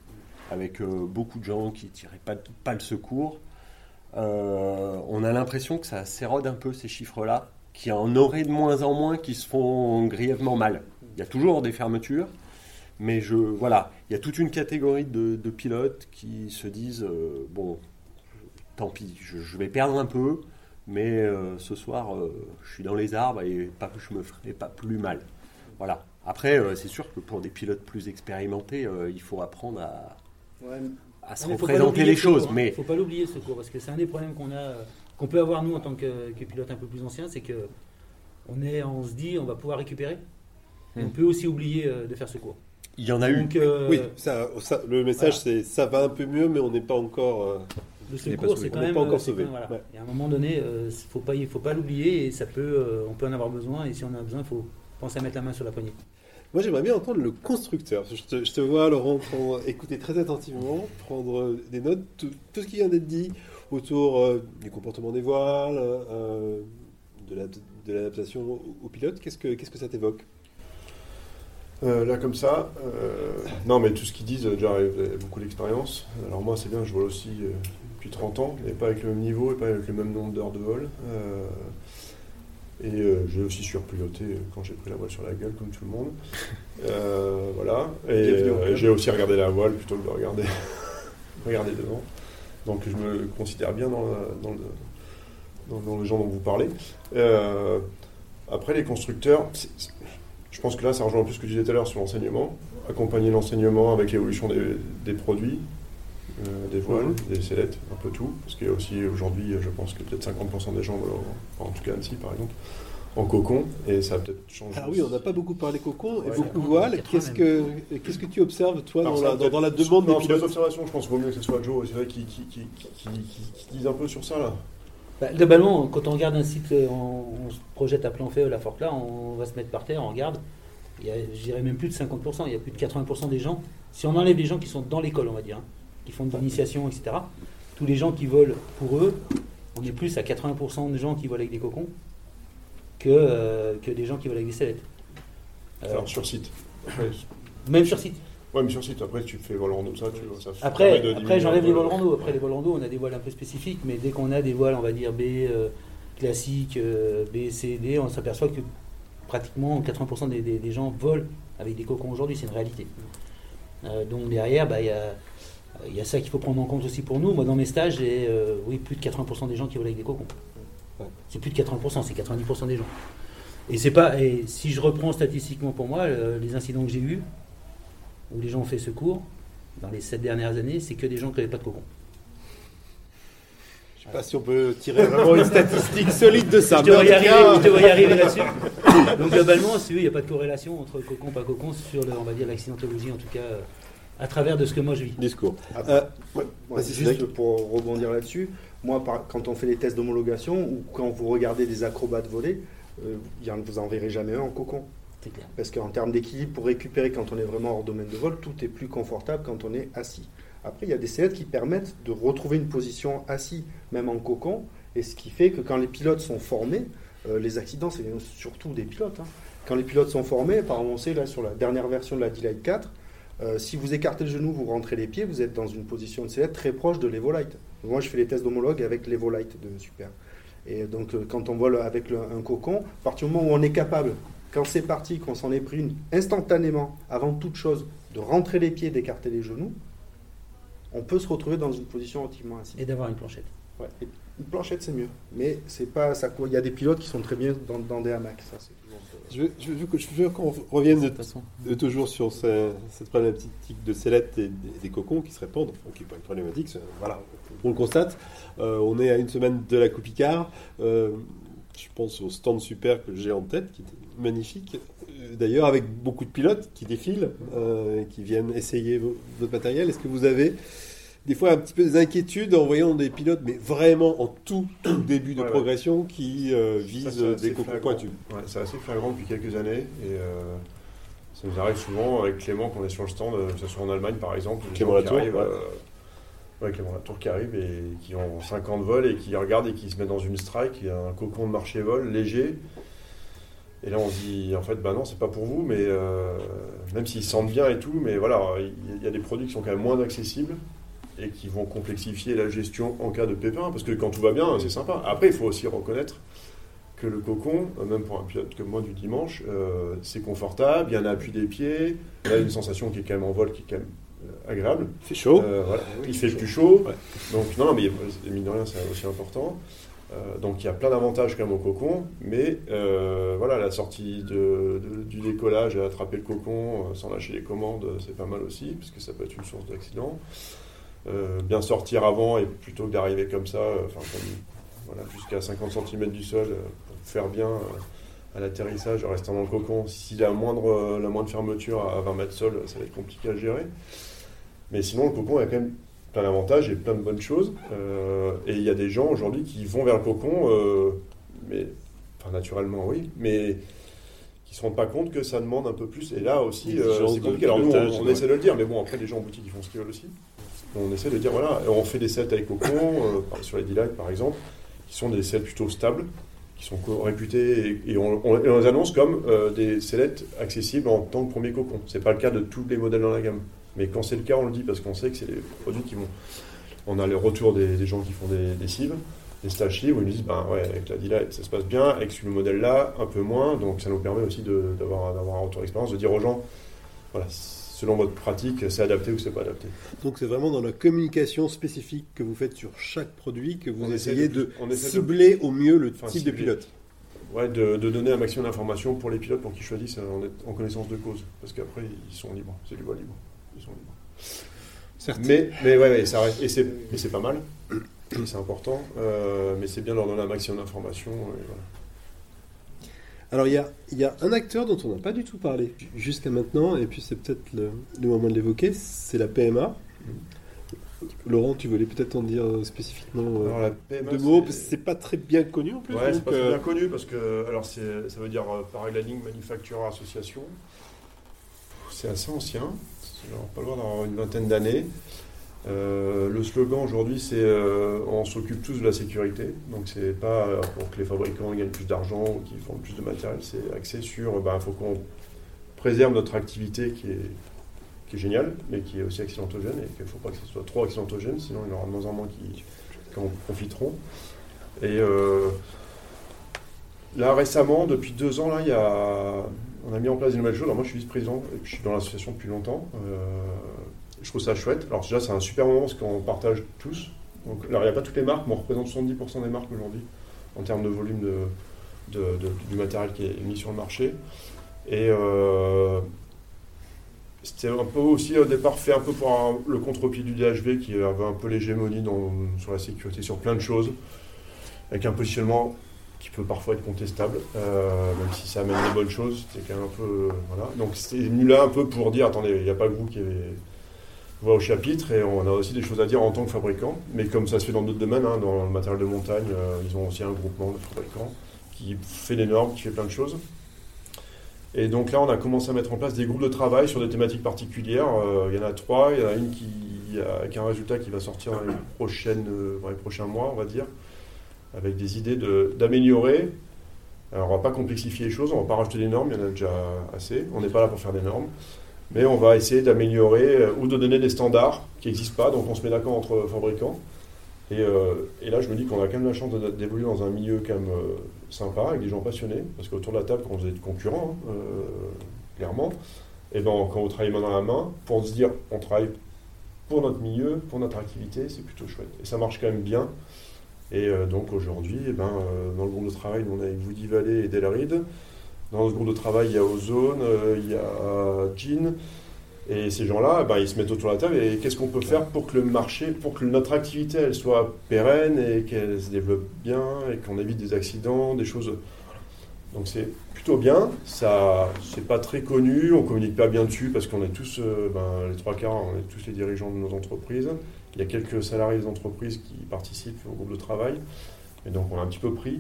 avec beaucoup de gens qui tiraient pas, pas le secours. On a l'impression que ça s'érode un peu ces chiffres-là, qu'il y en aurait de moins en moins qui se font grièvement mal. Il y a toujours des fermetures, mais je, voilà, il y a toute une catégorie de, de pilotes qui se disent euh, bon, tant pis, je, je vais perdre un peu, mais euh, ce soir, euh, je suis dans les arbres et pas, je me ferai pas plus mal. Voilà. Après, c'est sûr que pour des pilotes plus expérimentés, il faut apprendre à, Ouais, à se représenter les choses. hein. Mais faut pas l'oublier ce cours parce que c'est un des problèmes qu'on a, qu'on peut avoir nous en tant que, que pilote un peu plus ancien, c'est que on est, on se dit, on va pouvoir récupérer. On peut aussi oublier euh, de faire ce cours. il y en a eu. Euh, Oui, ça, ça- le message voilà. c'est ça va un peu mieux, mais on n'est pas encore. euh, le secours, c'est On quand n'est même. pas encore euh, sauvé. quand même- voilà. Ouais. Et à un moment donné, il faut pas, il faut pas l'oublier et ça peut, euh, on peut en avoir besoin. Et si on en a besoin, il faut penser à mettre la main sur la poignée. Moi, j'aimerais bien entendre le constructeur. Je te, je te vois, Laurent, prendre- écouter très attentivement, prendre des notes, tout, tout ce qui vient d'être dit autour euh, du comportement des voiles, euh, de la de l'adaptation au, au pilote. Qu'est-ce que, qu'est-ce que ça t'évoque? Euh, là, comme ça, euh, non, mais tout ce qu'ils disent, déjà, beaucoup d'expérience. Alors, moi, c'est bien, je vole aussi euh, depuis 30 ans, mais pas avec le même niveau et pas avec le même nombre d'heures de vol. Et j'ai aussi surpiloté quand j'ai pris la voile sur la gueule, comme tout le monde. Voilà. Et j'ai aussi regardé la voile plutôt que de regarder, regarder devant. Donc, je me considère bien dans, dans le, dans, dans les gens dont vous parlez. Euh, après, les constructeurs, je pense que là, ça rejoint un peu ce que je disais tout à l'heure sur l'enseignement. Accompagner l'enseignement avec l'évolution des, des produits, euh, des voiles, Mhm. des sellettes, un peu tout. Parce qu'il y a aussi aujourd'hui, je pense que peut-être 50% des gens, en tout cas Annecy par exemple, en cocon. Et ça a peut-être changé. Ah oui, on n'a pas beaucoup parlé cocon et beaucoup voile. 80 Qu'est-ce que, qu'est-ce que tu observes, toi, Alors dans, ça, la, dans, la demande non, des pilotes observations, je pense qu'il vaut mieux que ce soit Joe, c'est vrai, qui, qui, qui, qui, qui- qui- qui dise un peu sur ça là. Bah, globalement, quand on regarde un site, euh, on, on se projette à plein feu la forte là, on va se mettre par terre, on regarde. Il y a, je dirais même plus de 50%, il y a plus de 80% des gens. Si on enlève les gens qui sont dans l'école, on va dire, hein, qui font de l'initiation, etc., tous les gens qui volent pour eux, on est plus à 80% de gens qui volent avec des cocons que, euh, que des gens qui volent avec des sellettes. Euh, Alors sur site. Même sur site. Ouais, mais sur site, après tu fais vol rando, ça, tu vois, ça Après, après j'enlève les le- rando. Après les voiles rando, on a des voiles un peu spécifiques, mais dès qu'on a des voiles, on va dire B, euh, classiques, euh, B, C, D, on s'aperçoit que pratiquement 80% des, des- des gens volent avec des cocons aujourd'hui, c'est une réalité. Euh, donc derrière, bah, il y, a, y a ça qu'il faut prendre en compte aussi pour nous. Moi, dans mes stages, j'ai euh, oui, plus de 80% des gens qui volent avec des cocons. Ouais. C'est plus de 80%, c'est 90% des gens. Et c'est pas. Et si je reprends statistiquement pour moi, euh, les incidents que j'ai eus, où les gens ont fait secours, dans les sept dernières années, c'est que des gens qui n'avaient pas de cocon. Je sais pas si on peut tirer vraiment une statistique solide de ça. je, devrais y arriver, arriver là-dessus. Donc globalement, il n'y a pas de corrélation entre cocon pas cocon sur le, on va dire l'accidentologie, en tout cas, euh, à travers de ce que moi je vis. Discours. Après, Euh, ouais, vas-y, juste pour rebondir là-dessus, moi, par- quand on fait les tests d'homologation ou quand vous regardez des acrobates voler, euh, il y en- vous en verrez jamais un en cocon. Clair. Parce qu'en termes d'équilibre, pour récupérer quand on est vraiment hors domaine de vol, tout est plus confortable quand on est assis. Après, il y a des sellettes qui permettent de retrouver une position assis, même en cocon, et ce qui fait que quand les pilotes sont formés, euh, les accidents, c'est surtout des pilotes. hein. Quand les pilotes sont formés, par exemple, on sait là sur la dernière version de la D-Lite 4, euh, si vous écartez le genou, vous rentrez les pieds, vous êtes dans une position de sellette très proche de l'Evolite. Moi, je fais les tests d'homologue avec l'Evolite de Super. Et donc, euh, quand on vole avec le- un cocon, à partir du moment où on est capable, quand c'est parti, qu'on s'en est pris une instantanément, avant toute chose, de rentrer les pieds, d'écarter les genoux, on peut se retrouver dans une position relativement assise. Et d'avoir une planchette. Ouais. Une planchette, c'est mieux. Mais c'est pas ça. Il y a des pilotes qui sont très bien dans, dans des hamacs. Ça, c'est Je veux, je veux que- je veux qu'on revienne de, De toute façon. de toujours sur ce- cette problématique de sellettes et des, cocons qui se répandent, enfin, qui n'est pas une problématique, voilà, on le constate. Euh, on est à une semaine de la Coupe Icare. Euh, je pense au stand super que j'ai en tête, qui était magnifique. Euh, D'ailleurs, avec beaucoup de pilotes qui défilent, euh, et qui viennent essayer vo- votre matériel. Est-ce que vous avez des fois un petit peu des inquiétudes en voyant des pilotes, mais vraiment en tout, tout début de Ouais, ouais. progression, qui euh, visent des flagrant. pointus Ouais, c'est assez flagrant depuis quelques années. Et euh, ça nous arrive souvent avec Clément qu'on est sur le stand, euh, que ce soit en Allemagne par exemple. Clément Latour, ouais. euh, Clément Latour qui arrive et qui ont 5 ans de vol et qui regardent et qui se mettent dans une strike, il y a un cocon de marché vol léger. Et là on se dit en fait bah non c'est pas pour vous mais même s'ils se sentent bien et tout mais voilà il il y a des produits qui sont quand même moins accessibles et qui vont complexifier la gestion en cas de pépin parce que quand tout va bien c'est sympa. Après il faut aussi reconnaître que le cocon, euh, même pour un pilote comme moi du dimanche, euh, c'est confortable, il y a un appui des pieds, il y a une sensation qui est quand même en vol qui est quand même euh, agréable. Il fait chaud. Euh, voilà, il fait plus chaud. Ouais. Donc non, mais mine de rien, c'est aussi important. Donc il y a plein d'avantages quand même au cocon, mais euh, voilà, la sortie de, de- du décollage et attraper le cocon euh, sans lâcher les commandes, c'est pas mal aussi, parce que ça peut être une source d'accident. Euh, bien sortir avant et plutôt que d'arriver comme ça, euh, enfin voilà, jusqu'à 50 cm du sol euh, pour faire bien à l'atterrissage, en restant dans le cocon. Si la moindre, la moindre fermeture à 20 mètres sol, ça va être compliqué à gérer. Mais sinon, le cocon a quand même plein d'avantages et plein de bonnes choses. Euh, et il y a des gens aujourd'hui qui vont vers le cocon, euh, mais, enfin naturellement oui, mais qui ne se rendent pas compte que ça demande un peu plus. Et là aussi, euh, c'est compliqué. Alors nous, on, on essaie de le dire, mais bon, après les gens en boutique, ils font ce qu'ils veulent aussi. On essaie de dire, voilà, on fait des sets avec cocon, euh, sur les D-Lite par exemple, qui sont des sets plutôt stables, qui sont réputés et, on, les annonce comme euh, des sellettes accessibles en tant que premier cocon. C'est pas le cas de tous les modèles dans la gamme. Mais quand c'est le cas, on le dit parce qu'on sait que c'est des produits qui vont. On a les retours des, gens qui font des, des cives, des stages cives, où ils nous disent ben ouais, avec la Dilite, ça se passe bien, avec ce modèle-là, un peu moins. Donc ça nous permet aussi d'avoir un retour d'expérience, de dire aux gens voilà, selon votre pratique, c'est adapté ou c'est pas adapté. Donc c'est vraiment dans la communication spécifique que vous faites sur chaque produit que vous On essayez de- de, de- cibler au mieux le Enfin, type de cibler. pilote. Ouais, de, de donner un maximum d'informations pour les pilotes pour qu'ils choisissent en, en connaissance de cause. Parce qu'après, ils sont libres. C'est du voie libre. Ils sont libres. Certes. Mais, mais ouais, ouais, ça reste- et c'est pas mal. C'est important. euh, mais c'est bien de leur donner un maximum d'informations. voilà. Alors il y a, il y a un acteur dont on n'a pas du tout parlé jusqu'à maintenant, et puis c'est peut-être le, le moment de l'évoquer, c'est la PMA. Laurent, tu voulais peut-être en dire spécifiquement euh, Alors, la PMA, deux mots, parce que c'est pas très bien connu en plus. Ouais, c'est pas très euh, bien connu parce que alors c'est ça veut dire euh, Paraglaning Manufacturer Association. C'est assez ancien, c'est pas loin d'avoir une vingtaine d'années. Euh, le slogan aujourd'hui c'est euh, on s'occupe tous de la sécurité. Donc c'est pas euh, pour que les fabricants gagnent plus d'argent ou qu'ils font plus de matériel, c'est axé sur il faut qu'on préserve notre activité qui est géniale, mais qui est aussi accidentogène et qu'il ne faut pas que ce soit trop accidentogène, sinon il y en aura de moins en moins qui, en profiteront. Et euh, là, récemment, depuis deux ans, là, on a mis en place des nouvelles choses. Alors, moi, je suis vice-président et je suis dans l'association depuis longtemps. Euh, je trouve ça chouette. Alors, déjà, c'est un super moment parce qu'on partage tous. Donc, alors, il n'y a pas toutes les marques, mais on représente 70% des marques aujourd'hui en termes de volume de, du matériel qui est mis sur le marché. Et euh, c'était un peu aussi au départ fait un peu pour le contre-pied du DHV qui avait un peu l'hégémonie sur la sécurité, sur plein de choses, avec un positionnement qui peut parfois être contestable, euh, même si ça amène des bonnes choses, c'était quand même un peu... euh, voilà. Donc c'était venu là un peu pour dire, attendez, il n'y a pas que vous qui avez voix au chapitre, et on a aussi des choses à dire en tant que fabricant, mais comme ça se fait dans d'autres domaines, hein, dans le matériel de montagne, euh, ils ont aussi un groupement de fabricants qui fait des normes, qui fait plein de choses. Et donc là, on a commencé à mettre en place des groupes de travail sur des thématiques particulières. Euh, il y en a trois. Il y en a une qui, avec un résultat qui va sortir dans les, prochaines, euh, les prochains mois, on va dire, avec des idées d'améliorer. Alors, on va pas complexifier les choses, on va pas rajouter des normes, il y en a déjà assez. On n'est pas là pour faire des normes. Mais on va essayer d'améliorer euh, ou de donner des standards qui n'existent pas. Donc, on se met d'accord entre fabricants. Et, euh, là, je me dis qu'on a quand même la chance d'évoluer dans un milieu quand même euh, sympa, avec des gens passionnés. Parce qu'autour de la table, quand vous êtes concurrents, hein, clairement, et ben, quand vous travaillez main dans la main, pour se dire on travaille pour notre milieu, pour notre activité, c'est plutôt chouette. Et ça marche quand même bien. Et donc aujourd'hui, eh ben, dans le groupe de travail, on est avec Woody Valley et Delrid. Dans notre groupe de travail, il y a Ozone, euh, il y a Jean. Et ces gens-là, eh ben, ils se mettent autour de la table et qu'est-ce qu'on peut faire pour que le marché, pour que notre activité, elle soit pérenne et qu'elle se développe bien et qu'on évite des accidents, des choses. Donc c'est plutôt bien. Ça, c'est pas très connu, on communique pas bien dessus parce qu'on est tous, euh, ben, les trois quarts, on est tous les dirigeants de nos entreprises. Il y a quelques salariés des entreprises qui participent au groupe de travail. Et donc on a un petit peu pris.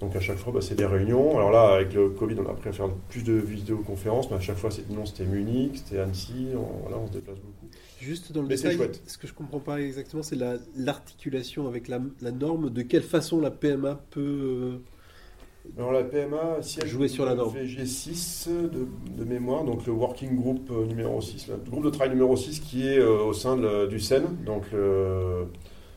Donc à chaque fois, bah, c'est des réunions. Alors là, avec le Covid, on a appris à faire plus de vidéoconférences, mais à chaque fois, c'était non, c'était Munich, c'était Annecy. On, voilà, on se déplace beaucoup. Juste dans le Mais détail, ce que je comprends pas exactement, c'est la- l'articulation avec la, la norme. De quelle façon la PMA peut euh, Alors la PMA siège Jouer sur la norme? VG6 de, de mémoire, donc le Working Group euh, numéro 6, le groupe de travail numéro 6 qui est euh, au sein de du CEN, donc le-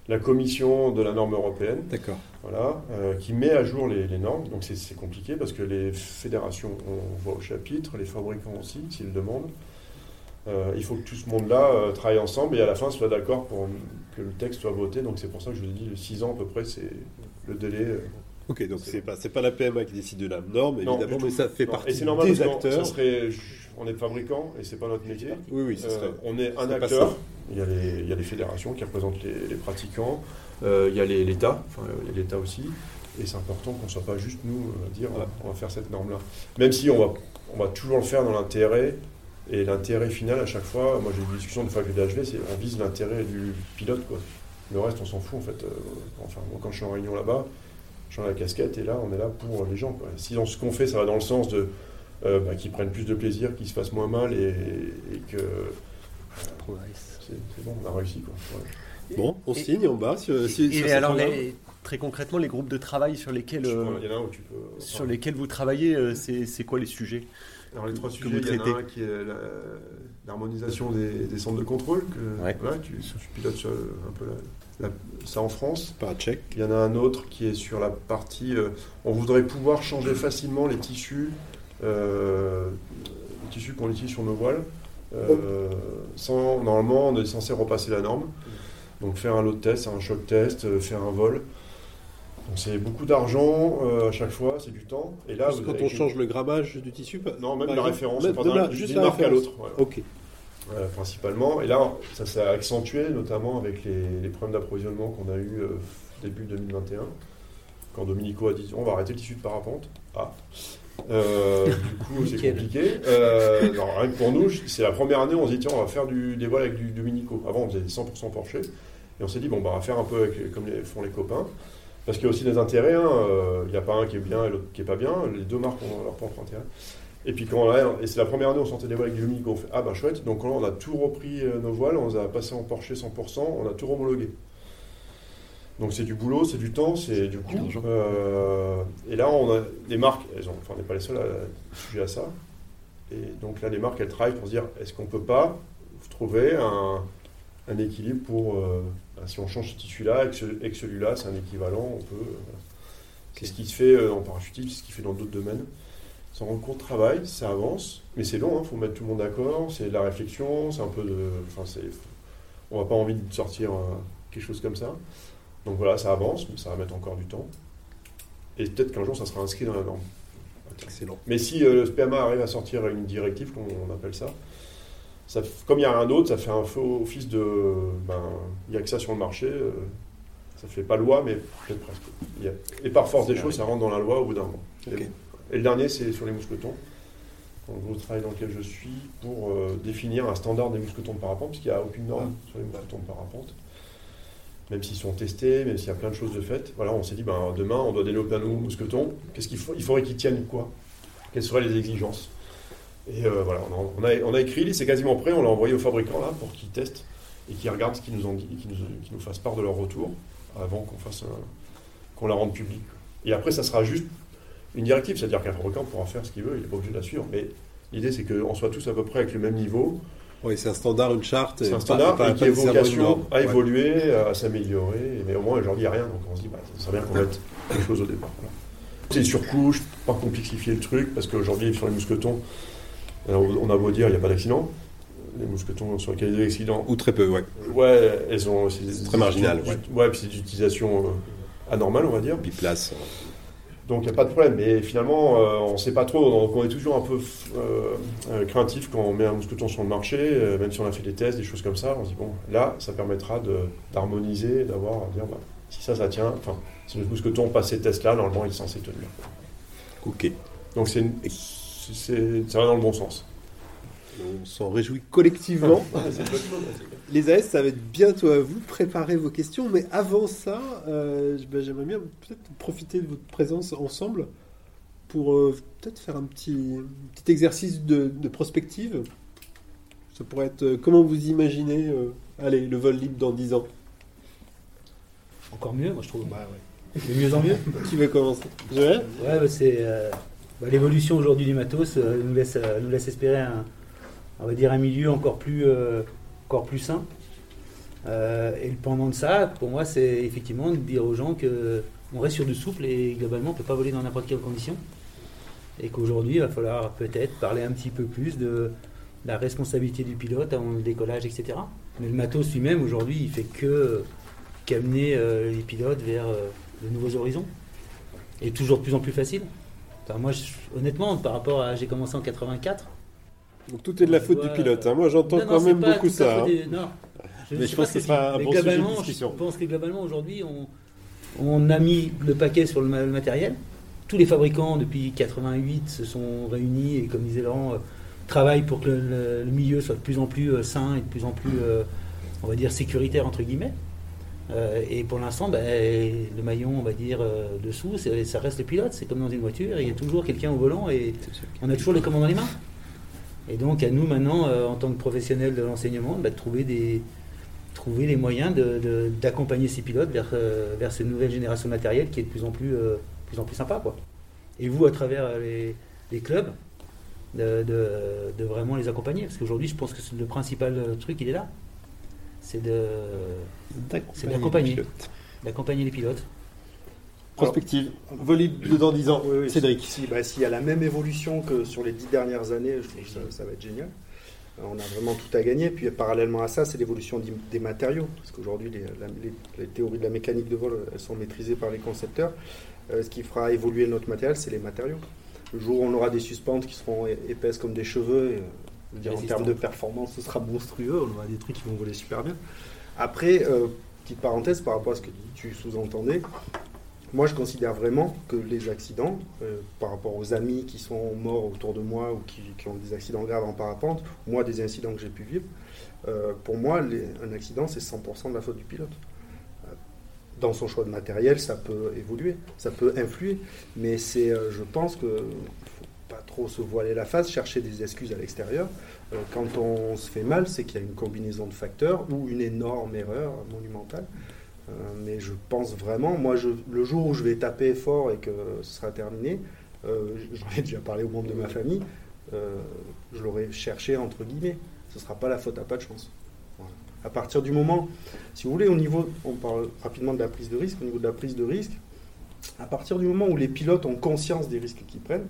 la commission de la norme européenne. D'accord. voilà, euh, qui met à jour les, les normes. Donc c'est- compliqué parce que les fédérations, on voit au chapitre, les fabricants aussi, s'ils le demandent. Euh, il faut que tout ce monde-là euh, travaille ensemble et à la fin soit d'accord pour que le texte soit voté. Donc c'est pour ça que je vous ai dit, le 6 ans à peu près, c'est le délai. euh. Ok, donc c'est pas c'est pas la PMA qui décide de la norme évidemment, mais ça fait Non, partie et c'est normal des acteurs. ça serait, on est fabricant et c'est pas notre métier. Oui, oui, ça Euh, serait. on est un acteur. Il y, a les, il y a les fédérations qui représentent les, les pratiquants. Euh, il y a les- l'État. Enfin, il y a l'État aussi. Et c'est important qu'on ne soit pas juste nous à dire Voilà. on va faire cette norme-là. Même si on va, on va toujours le faire dans l'intérêt. Et l'intérêt final à chaque fois, moi j'ai eu des discussions de fois avec le DHV, c'est on vise l'intérêt du pilote. Quoi. Le reste, on s'en fout en fait. Euh, enfin, moi, quand je suis en réunion là-bas, je suis en la casquette et là, on est là pour les gens. Quoi. Si dans ce qu'on fait, ça va dans le sens de euh, bah, qu'ils prennent plus de plaisir, qu'ils se fassent moins mal et, et que c'est c'est bon, on a réussi. Quoi. Ouais. Bon, on Et- signe en bas. Si, si- Et alors, les- très concrètement, les groupes de travail sur lesquels, euh, crois, Il y en a un où tu peux. sur lesquels vous travaillez, euh, c'est quoi les sujets Alors les trois que sujets, il y en a un qui est l'harmonisation des, des centres de contrôle, que Ouais. voilà, tu, tu pilotes sur un peu la- la- ça en France. Pas check. Il y en a un autre qui est sur la partie. euh, on voudrait pouvoir changer facilement les tissus, euh, les tissus qu'on utilise sur nos voiles. Euh, sans, normalement, on est censé repasser la norme. Donc faire un load test, un choc test, euh, faire un vol. Donc c'est beaucoup d'argent euh, à chaque fois, c'est du temps. Et là, vous quand avez- on change le grammage du tissu pas- Non, même la exemple, référence, même pas de la- juste la marque à l'autre. voilà. Ok. Voilà, principalement. Et là, ça s'est accentué, notamment avec les, les problèmes d'approvisionnement qu'on a eu euh, début 2021, quand Dominico a dit on va arrêter le tissu de parapente. Ah. Euh, du coup, c'est compliqué. Euh, non, rien que pour nous, c'est la première année, on s'est dit tiens, on va faire du, des voiles avec du Dominico. Avant, on faisait 100% Porsche. Et on s'est dit bon, bah, on va faire un peu avec, comme les, font les copains. Parce qu'il y a aussi des intérêts. hein, euh, Il n'y a pas un qui est bien et l'autre qui est pas bien. Les deux marques ont leur propre intérêt. Et puis quand là, et c'est la première année où on sortait des voiles avec du Dominico, on fait ah bah chouette, donc là on a tout repris nos voiles, on les a passés en Porsche 100%, on a tout homologué. Donc c'est du boulot, c'est du temps, c'est du coût. Euh, et là on a des marques, elles ont, enfin on n'est pas les seuls à sujet à ça. Et donc là les marques elles travaillent pour se dire est-ce qu'on peut pas trouver un, un équilibre pour euh, bah, si on change ce tissu-là et que, que celui-là c'est un équivalent, on peut. euh, voilà. C'est ce qui se fait en parachutisme, c'est ce qui se fait dans d'autres domaines. C'est un court de travail, ça avance, mais c'est long, il faut mettre tout le monde d'accord, c'est de la réflexion, c'est un peu de. Enfin, c'est, on n'a pas envie de sortir quelque chose comme ça. Donc voilà, ça avance, mais ça va mettre encore du temps. Et peut-être qu'un jour, ça sera inscrit dans la norme. Excellent. Mais si euh, le SPMA arrive à sortir une directive, comme on appelle ça, comme il n'y a rien d'autre, ça fait un faux office de. Ben, il n'y a que ça sur le marché. euh, ça fait pas loi, mais peut-être presque. Et par force des choses, ça rentre dans la loi au bout d'un moment. Et, et le dernier, c'est sur les mousquetons. En gros, le travail dans lequel je suis pour euh, définir un standard des mousquetons de parapente, parce qu'il n'y a aucune norme sur les mousquetons de parapente. Même s'ils sont testés, même s'il y a plein de choses de faites. Voilà, on s'est dit, ben, demain, on doit développer un nouveau mousqueton. Qu'est-ce qu'il Il faudrait qu'ils tiennent quoi? Quelles seraient les exigences? Et euh, voilà, on a, écrit, c'est quasiment prêt, on l'a envoyé aux fabricants là pour qu'ils testent et qu'ils regardent ce qu'ils nous ont dit, nous, fassent part de leur retour avant qu'on fasse qu'on la rende publique. Et après, ça sera juste une directive, c'est-à-dire qu'un fabricant pourra faire ce qu'il veut, il n'est pas obligé de la suivre. Mais l'idée, c'est qu'on soit tous à peu près avec le même niveau. Oui, c'est un standard, une charte. C'est un standard pas- et pas qui a vocation à Ouais. évoluer, à s'améliorer. Mais au moins, aujourd'hui, il n'y a rien. Donc on se dit, bah, ça serait bien qu'on mette quelque chose au départ. Voilà. C'est une surcouche, pas complexifier le truc, parce qu'aujourd'hui, sur les mousquetons, on a beau dire, il n'y a pas d'accident. Les mousquetons sur lesquels il y a des accidents, Ou très peu, ouais. ouais, elles ont. C'est très marginal, ouais. Ouais, puis c'est d'utilisation euh, anormale, on va dire. Biplace. Donc il n'y a pas de problème, mais finalement euh, on ne sait pas trop, donc on est toujours un peu euh, euh, craintif quand on met un mousqueton sur le marché, euh, même si on a fait des tests, des choses comme ça, on se dit bon, là ça permettra de- d'harmoniser, d'avoir, à dire bah, si ça ça tient, enfin si le mousqueton passe ces tests-là, normalement il est censé tenir. Ok. Donc c'est ça va dans le bon sens. On s'en réjouit collectivement. Les AS, ça va être bientôt à vous. Préparez vos questions. Mais avant ça, euh, ben, j'aimerais bien peut-être profiter de votre présence ensemble pour euh, peut-être faire un petit, petit exercice de, de prospective. Ça pourrait être euh, comment vous imaginez euh, allez, le vol libre dans 10 ans? Encore mieux, moi je trouve. De mieux en mieux. Qui va commencer? Joël Ouais, bah, c'est euh, bah, l'évolution aujourd'hui du matos euh, nous laisse euh, nous laisse espérer un on va dire un milieu encore plus euh, encore plus sain. Euh, et le pendant de ça, pour moi, c'est effectivement de dire aux gens que on reste sur du souple et globalement on peut pas voler dans n'importe quelle condition. Et qu'aujourd'hui, il va falloir peut-être parler un petit peu plus de la responsabilité du pilote avant le décollage, etc. Mais le matos lui-même, aujourd'hui, il fait que qu'amener euh, les pilotes vers euh, de nouveaux horizons. Et toujours de plus en plus facile. Moi, honnêtement, par rapport à. J'ai commencé en 84. Donc tout est de la faute du pilote. hein. Moi, j'entends Non, non, quand c'est même pas beaucoup ça. hein. des- non. Mais sais je pas pense que ce ce sera un mais bon sujet de discussion. Je pense que globalement, aujourd'hui, on, on a mis le paquet sur le, ma- le matériel. Tous les fabricants, depuis 88, se sont réunis et, comme disait Laurent, euh, travaillent pour que le, le- le milieu soit de plus en plus euh, sain et de plus en plus, euh, on va dire, sécuritaire, entre guillemets. Et pour l'instant, ben, le maillon, on va dire, dessous, c'est- ça reste le pilote. C'est comme dans une voiture, il y a toujours quelqu'un au volant et on a toujours les commandes dans les mains. Et donc, à nous maintenant, euh, en tant que professionnels de l'enseignement, bah, de trouver des, trouver les moyens d'accompagner ces pilotes vers, euh, vers cette nouvelle génération de matériel qui est de plus en plus, euh, plus, en plus sympa. Quoi. Et vous, à travers euh, les, les clubs, de, de- de vraiment les accompagner. Parce qu'aujourd'hui, je pense que le principal euh, truc, il est là. C'est d'accompagner les pilotes. Prospective. Volib dans 10 ans. Oui, oui, Cédric. Si, bah, s'il y a la même évolution que sur les dix dernières années, je trouve que ça, ça va être génial. On a vraiment tout à gagner. Puis parallèlement à ça, c'est l'évolution des- matériaux. Parce qu'aujourd'hui, les, la- les- les théories de la mécanique de vol, elles sont maîtrisées par les concepteurs. Euh, ce qui fera évoluer notre matériel, c'est les matériaux. Le jour où on aura des suspentes qui seront épaisses comme des cheveux, et, euh, je veux dire, en termes de performance, ce sera monstrueux. On aura des trucs qui vont voler super bien. Après, euh, petite parenthèse par rapport à ce que tu sous-entendais, moi, je considère vraiment que les accidents, euh, par rapport aux amis qui sont morts autour de moi ou qui, ont des accidents graves en parapente, moi, des incidents que j'ai pu vivre, euh, pour moi, un accident, c'est 100% de la faute du pilote. Euh, Dans son choix de matériel, ça peut évoluer, ça peut influer, mais c'est, je pense que faut pas trop se voiler la face, chercher des excuses à l'extérieur. Quand on se fait mal, c'est qu'il y a une combinaison de facteurs ou une énorme erreur monumentale. Euh, mais je pense vraiment, moi, je, le jour où je vais taper fort et que ce sera terminé, euh, j'en ai déjà parlé aux membres de ma famille, euh, je l'aurais cherché entre guillemets. Ce ne sera pas la faute à pas de chance. Voilà. À partir du moment, si vous voulez, au niveau, on parle rapidement de la prise de risque, au niveau de la prise de risque, à partir du moment où les pilotes ont conscience des risques qu'ils prennent,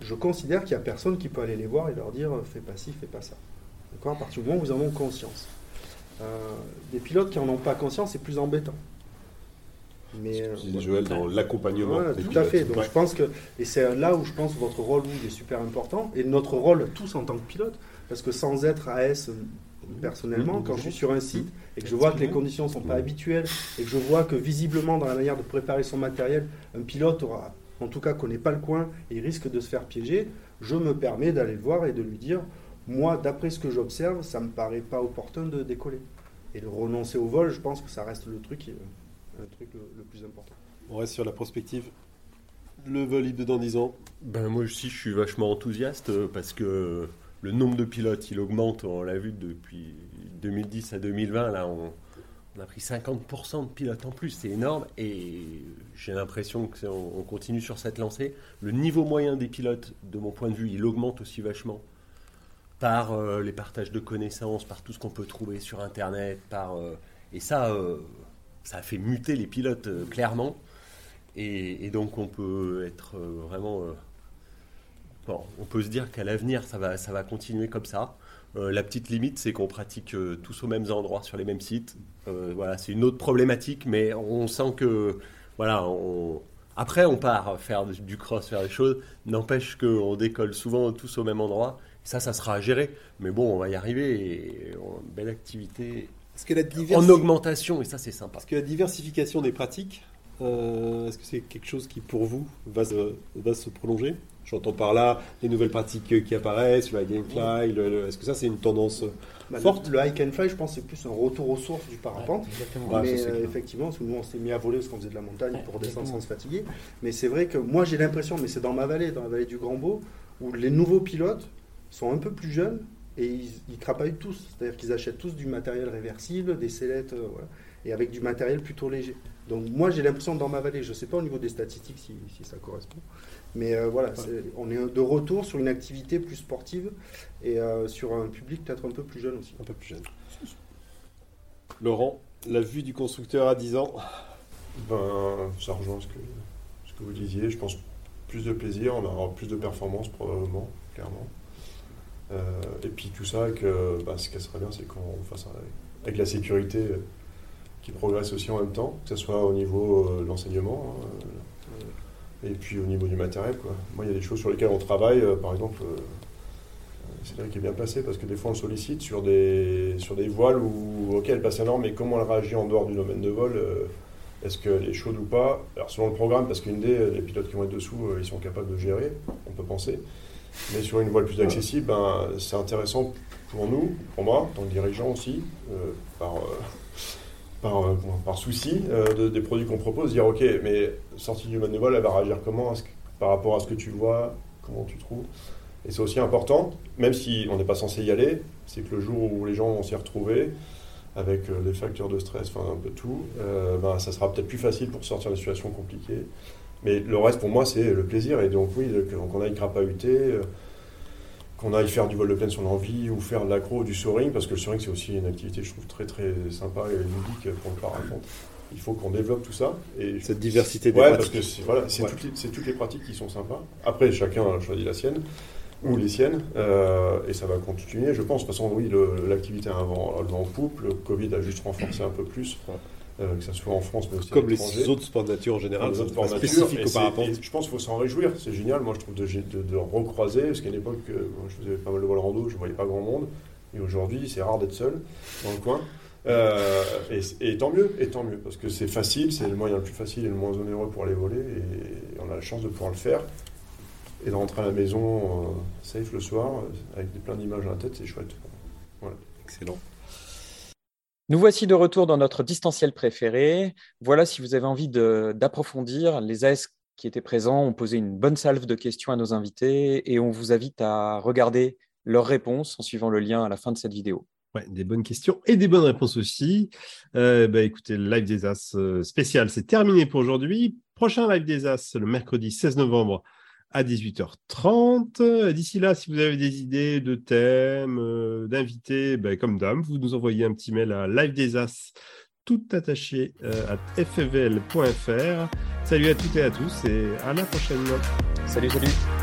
je considère qu'il n'y a personne qui peut aller les voir et leur dire fais pas ci, fais pas ça. D'accord? À partir du moment où ils en ont conscience. Euh, des pilotes qui n'en ont pas conscience, c'est plus embêtant. Mais, euh, Joël, dans l'accompagnement. voilà, tout à fait. Donc Ouais. je pense que et c'est là où je pense que votre rôle vous est super important et notre rôle tous en tant que pilote parce que sans être AS euh, personnellement Mmh, quand je suis sur un site et que je vois que les conditions sont pas habituelles et que je vois que visiblement dans la manière de préparer son matériel un pilote aura en tout cas connaît pas le coin et risque de se faire piéger, je me permets d'aller le voir et de lui dire moi d'après ce que j'observe, ça me paraît pas opportun de décoller. Et de renoncer au vol, je pense que ça reste le truc, euh, truc le- le plus important. On reste sur la prospective. Le Volib de dans 10 ans. Ben, moi aussi, je suis vachement enthousiaste euh, parce que le nombre de pilotes, il augmente. On l'a vu depuis 2010 à 2020. Là, on, on a pris 50% de pilotes en plus. C'est énorme. Et j'ai l'impression qu'on on continue sur cette lancée. Le niveau moyen des pilotes, de mon point de vue, il augmente aussi vachement par euh, les partages de connaissances, par tout ce qu'on peut trouver sur Internet. Par, euh, et ça, euh, ça a fait muter les pilotes clairement. Et, donc on peut être vraiment... bon, on peut se dire qu'à l'avenir, ça va, ça va continuer comme ça. La petite limite, c'est qu'on pratique tous aux mêmes endroits, sur les mêmes sites. Voilà, c'est une autre problématique, mais on sent que... Voilà. Après, on part faire du cross, faire des choses. N'empêche qu'on décolle souvent tous au même endroit. Ça, ça sera à gérer. Mais bon, on va y arriver. Et on- belle activité Est-ce que la, diversi- en augmentation, et ça, c'est sympa. Est-ce que la diversification des pratiques, euh, est-ce que c'est quelque chose qui, pour vous, va se, va se prolonger? J'entends par là les nouvelles pratiques qui apparaissent, le high and fly. le- le- Est-ce que ça, c'est une tendance Bah, Forte? Le, le hike and fly, je pense, c'est plus un retour aux sources du parapente. Exactement. Ouais, mais euh, effectivement, parce que nous, on s'est mis à voler parce qu'on faisait de la montagne Ouais, pour descendre exactement. sans se fatiguer. Mais c'est vrai que moi, j'ai l'impression, mais c'est dans ma vallée, dans la vallée du Grand Beau, où les nouveaux pilotes sont un peu plus jeunes et ils, ils crapahutent tous. C'est-à-dire qu'ils achètent tous du matériel réversible, des sellettes, euh, voilà, et avec du matériel plutôt léger. Donc moi, j'ai l'impression dans ma vallée, je ne sais pas au niveau des statistiques si, si ça correspond, mais euh, voilà, on est de retour sur une activité plus sportive et euh, sur un public peut-être un peu plus jeune aussi. un peu plus jeune Laurent, la vue du constructeur à 10 ans? Ben, ça rejoint ce que, ce que vous disiez. Je pense plus de plaisir, on aura plus de performance probablement, clairement. Euh, et puis tout ça, que, bah, ce qui serait bien, c'est qu'on fasse un- avec la sécurité euh, qui progresse aussi en même temps, que ce soit au niveau euh, de l'enseignement hein, et puis au niveau du matériel. Moi, il y a des choses sur lesquelles on travaille, par exemple. c'est là qui est bien placé parce que des fois on sollicite sur des, sur des voiles où, elle passe la norme, mais comment elle réagit en dehors du domaine de vol Est-ce qu'elle est chaude ou pas? Alors selon le programme, parce qu'une des, les pilotes qui vont être dessous, ils sont capables de gérer, on peut penser. Mais sur une voile plus accessible, ben, c'est intéressant pour nous, pour moi, en tant que dirigeant aussi, euh, par, euh, par, euh, par souci de- des produits qu'on propose, dire ok, mais sortie du vol, elle va réagir comment par rapport à ce que tu vois, comment tu trouves Et c'est aussi important, même si on n'est pas censé y aller, c'est que le jour où les gens vont s'y retrouver, avec les facteurs de stress, enfin un peu tout, ben, ça sera peut-être plus facile pour sortir des situations compliquées. Mais le reste, pour moi, c'est le plaisir. Et donc, oui, qu'on aille crapahuter, euh, qu'on aille faire du vol de plaine sur l'envie ou faire de l'accro, du soaring, parce que le soaring, c'est aussi une activité, je trouve, très très sympa et ludique pour le parapente. Il faut qu'on développe tout ça. Et Cette diversité des ouais, pratiques. parce que c'est voilà, Ouais. toutes, les- c'est toutes les pratiques qui sont sympas. Après, chacun a choisi la sienne ou les siennes, euh, et ça va continuer. Je pense, de toute façon, oui, l'activité a un vent, a le vent en poupe. Le Covid a juste renforcé un peu plus, euh, que ce soit en France, mais aussi à Comme les autres sports de nature en général, les autres sports nature, spécifiques et et Je pense qu'il faut s'en réjouir. C'est génial, moi, je trouve, de, de, de recroiser. Parce qu'à l'époque, euh, je faisais pas mal de vol rando, je voyais pas grand monde. Et aujourd'hui, c'est rare d'être seul dans le coin. Euh, et, et tant mieux, et tant mieux, parce que c'est facile, c'est le moyen le plus facile et le moins onéreux pour aller voler, et on a la chance de pouvoir le faire. Et de rentrer à la maison euh, safe le soir, avec des, plein d'images à la tête, c'est chouette. Excellent. Nous voici de retour dans notre distanciel préféré. Voilà, si vous avez envie d'approfondir, les AS qui étaient présents ont posé une bonne salve de questions à nos invités et on vous invite à regarder leurs réponses en suivant le lien à la fin de cette vidéo. Ouais, des bonnes questions et des bonnes réponses aussi. Euh, bah, écoutez, le live des As euh, spécial, c'est terminé pour aujourd'hui. Prochain live des As, le mercredi 16 novembre à 18h30. Euh, D'ici là, si vous avez des idées de thèmes, euh, d'invités, bah, comme dame, vous nous envoyez un petit mail à live des As, tout attaché euh, à fvl.fr. Salut à toutes et à tous et à la prochaine. Salut, salut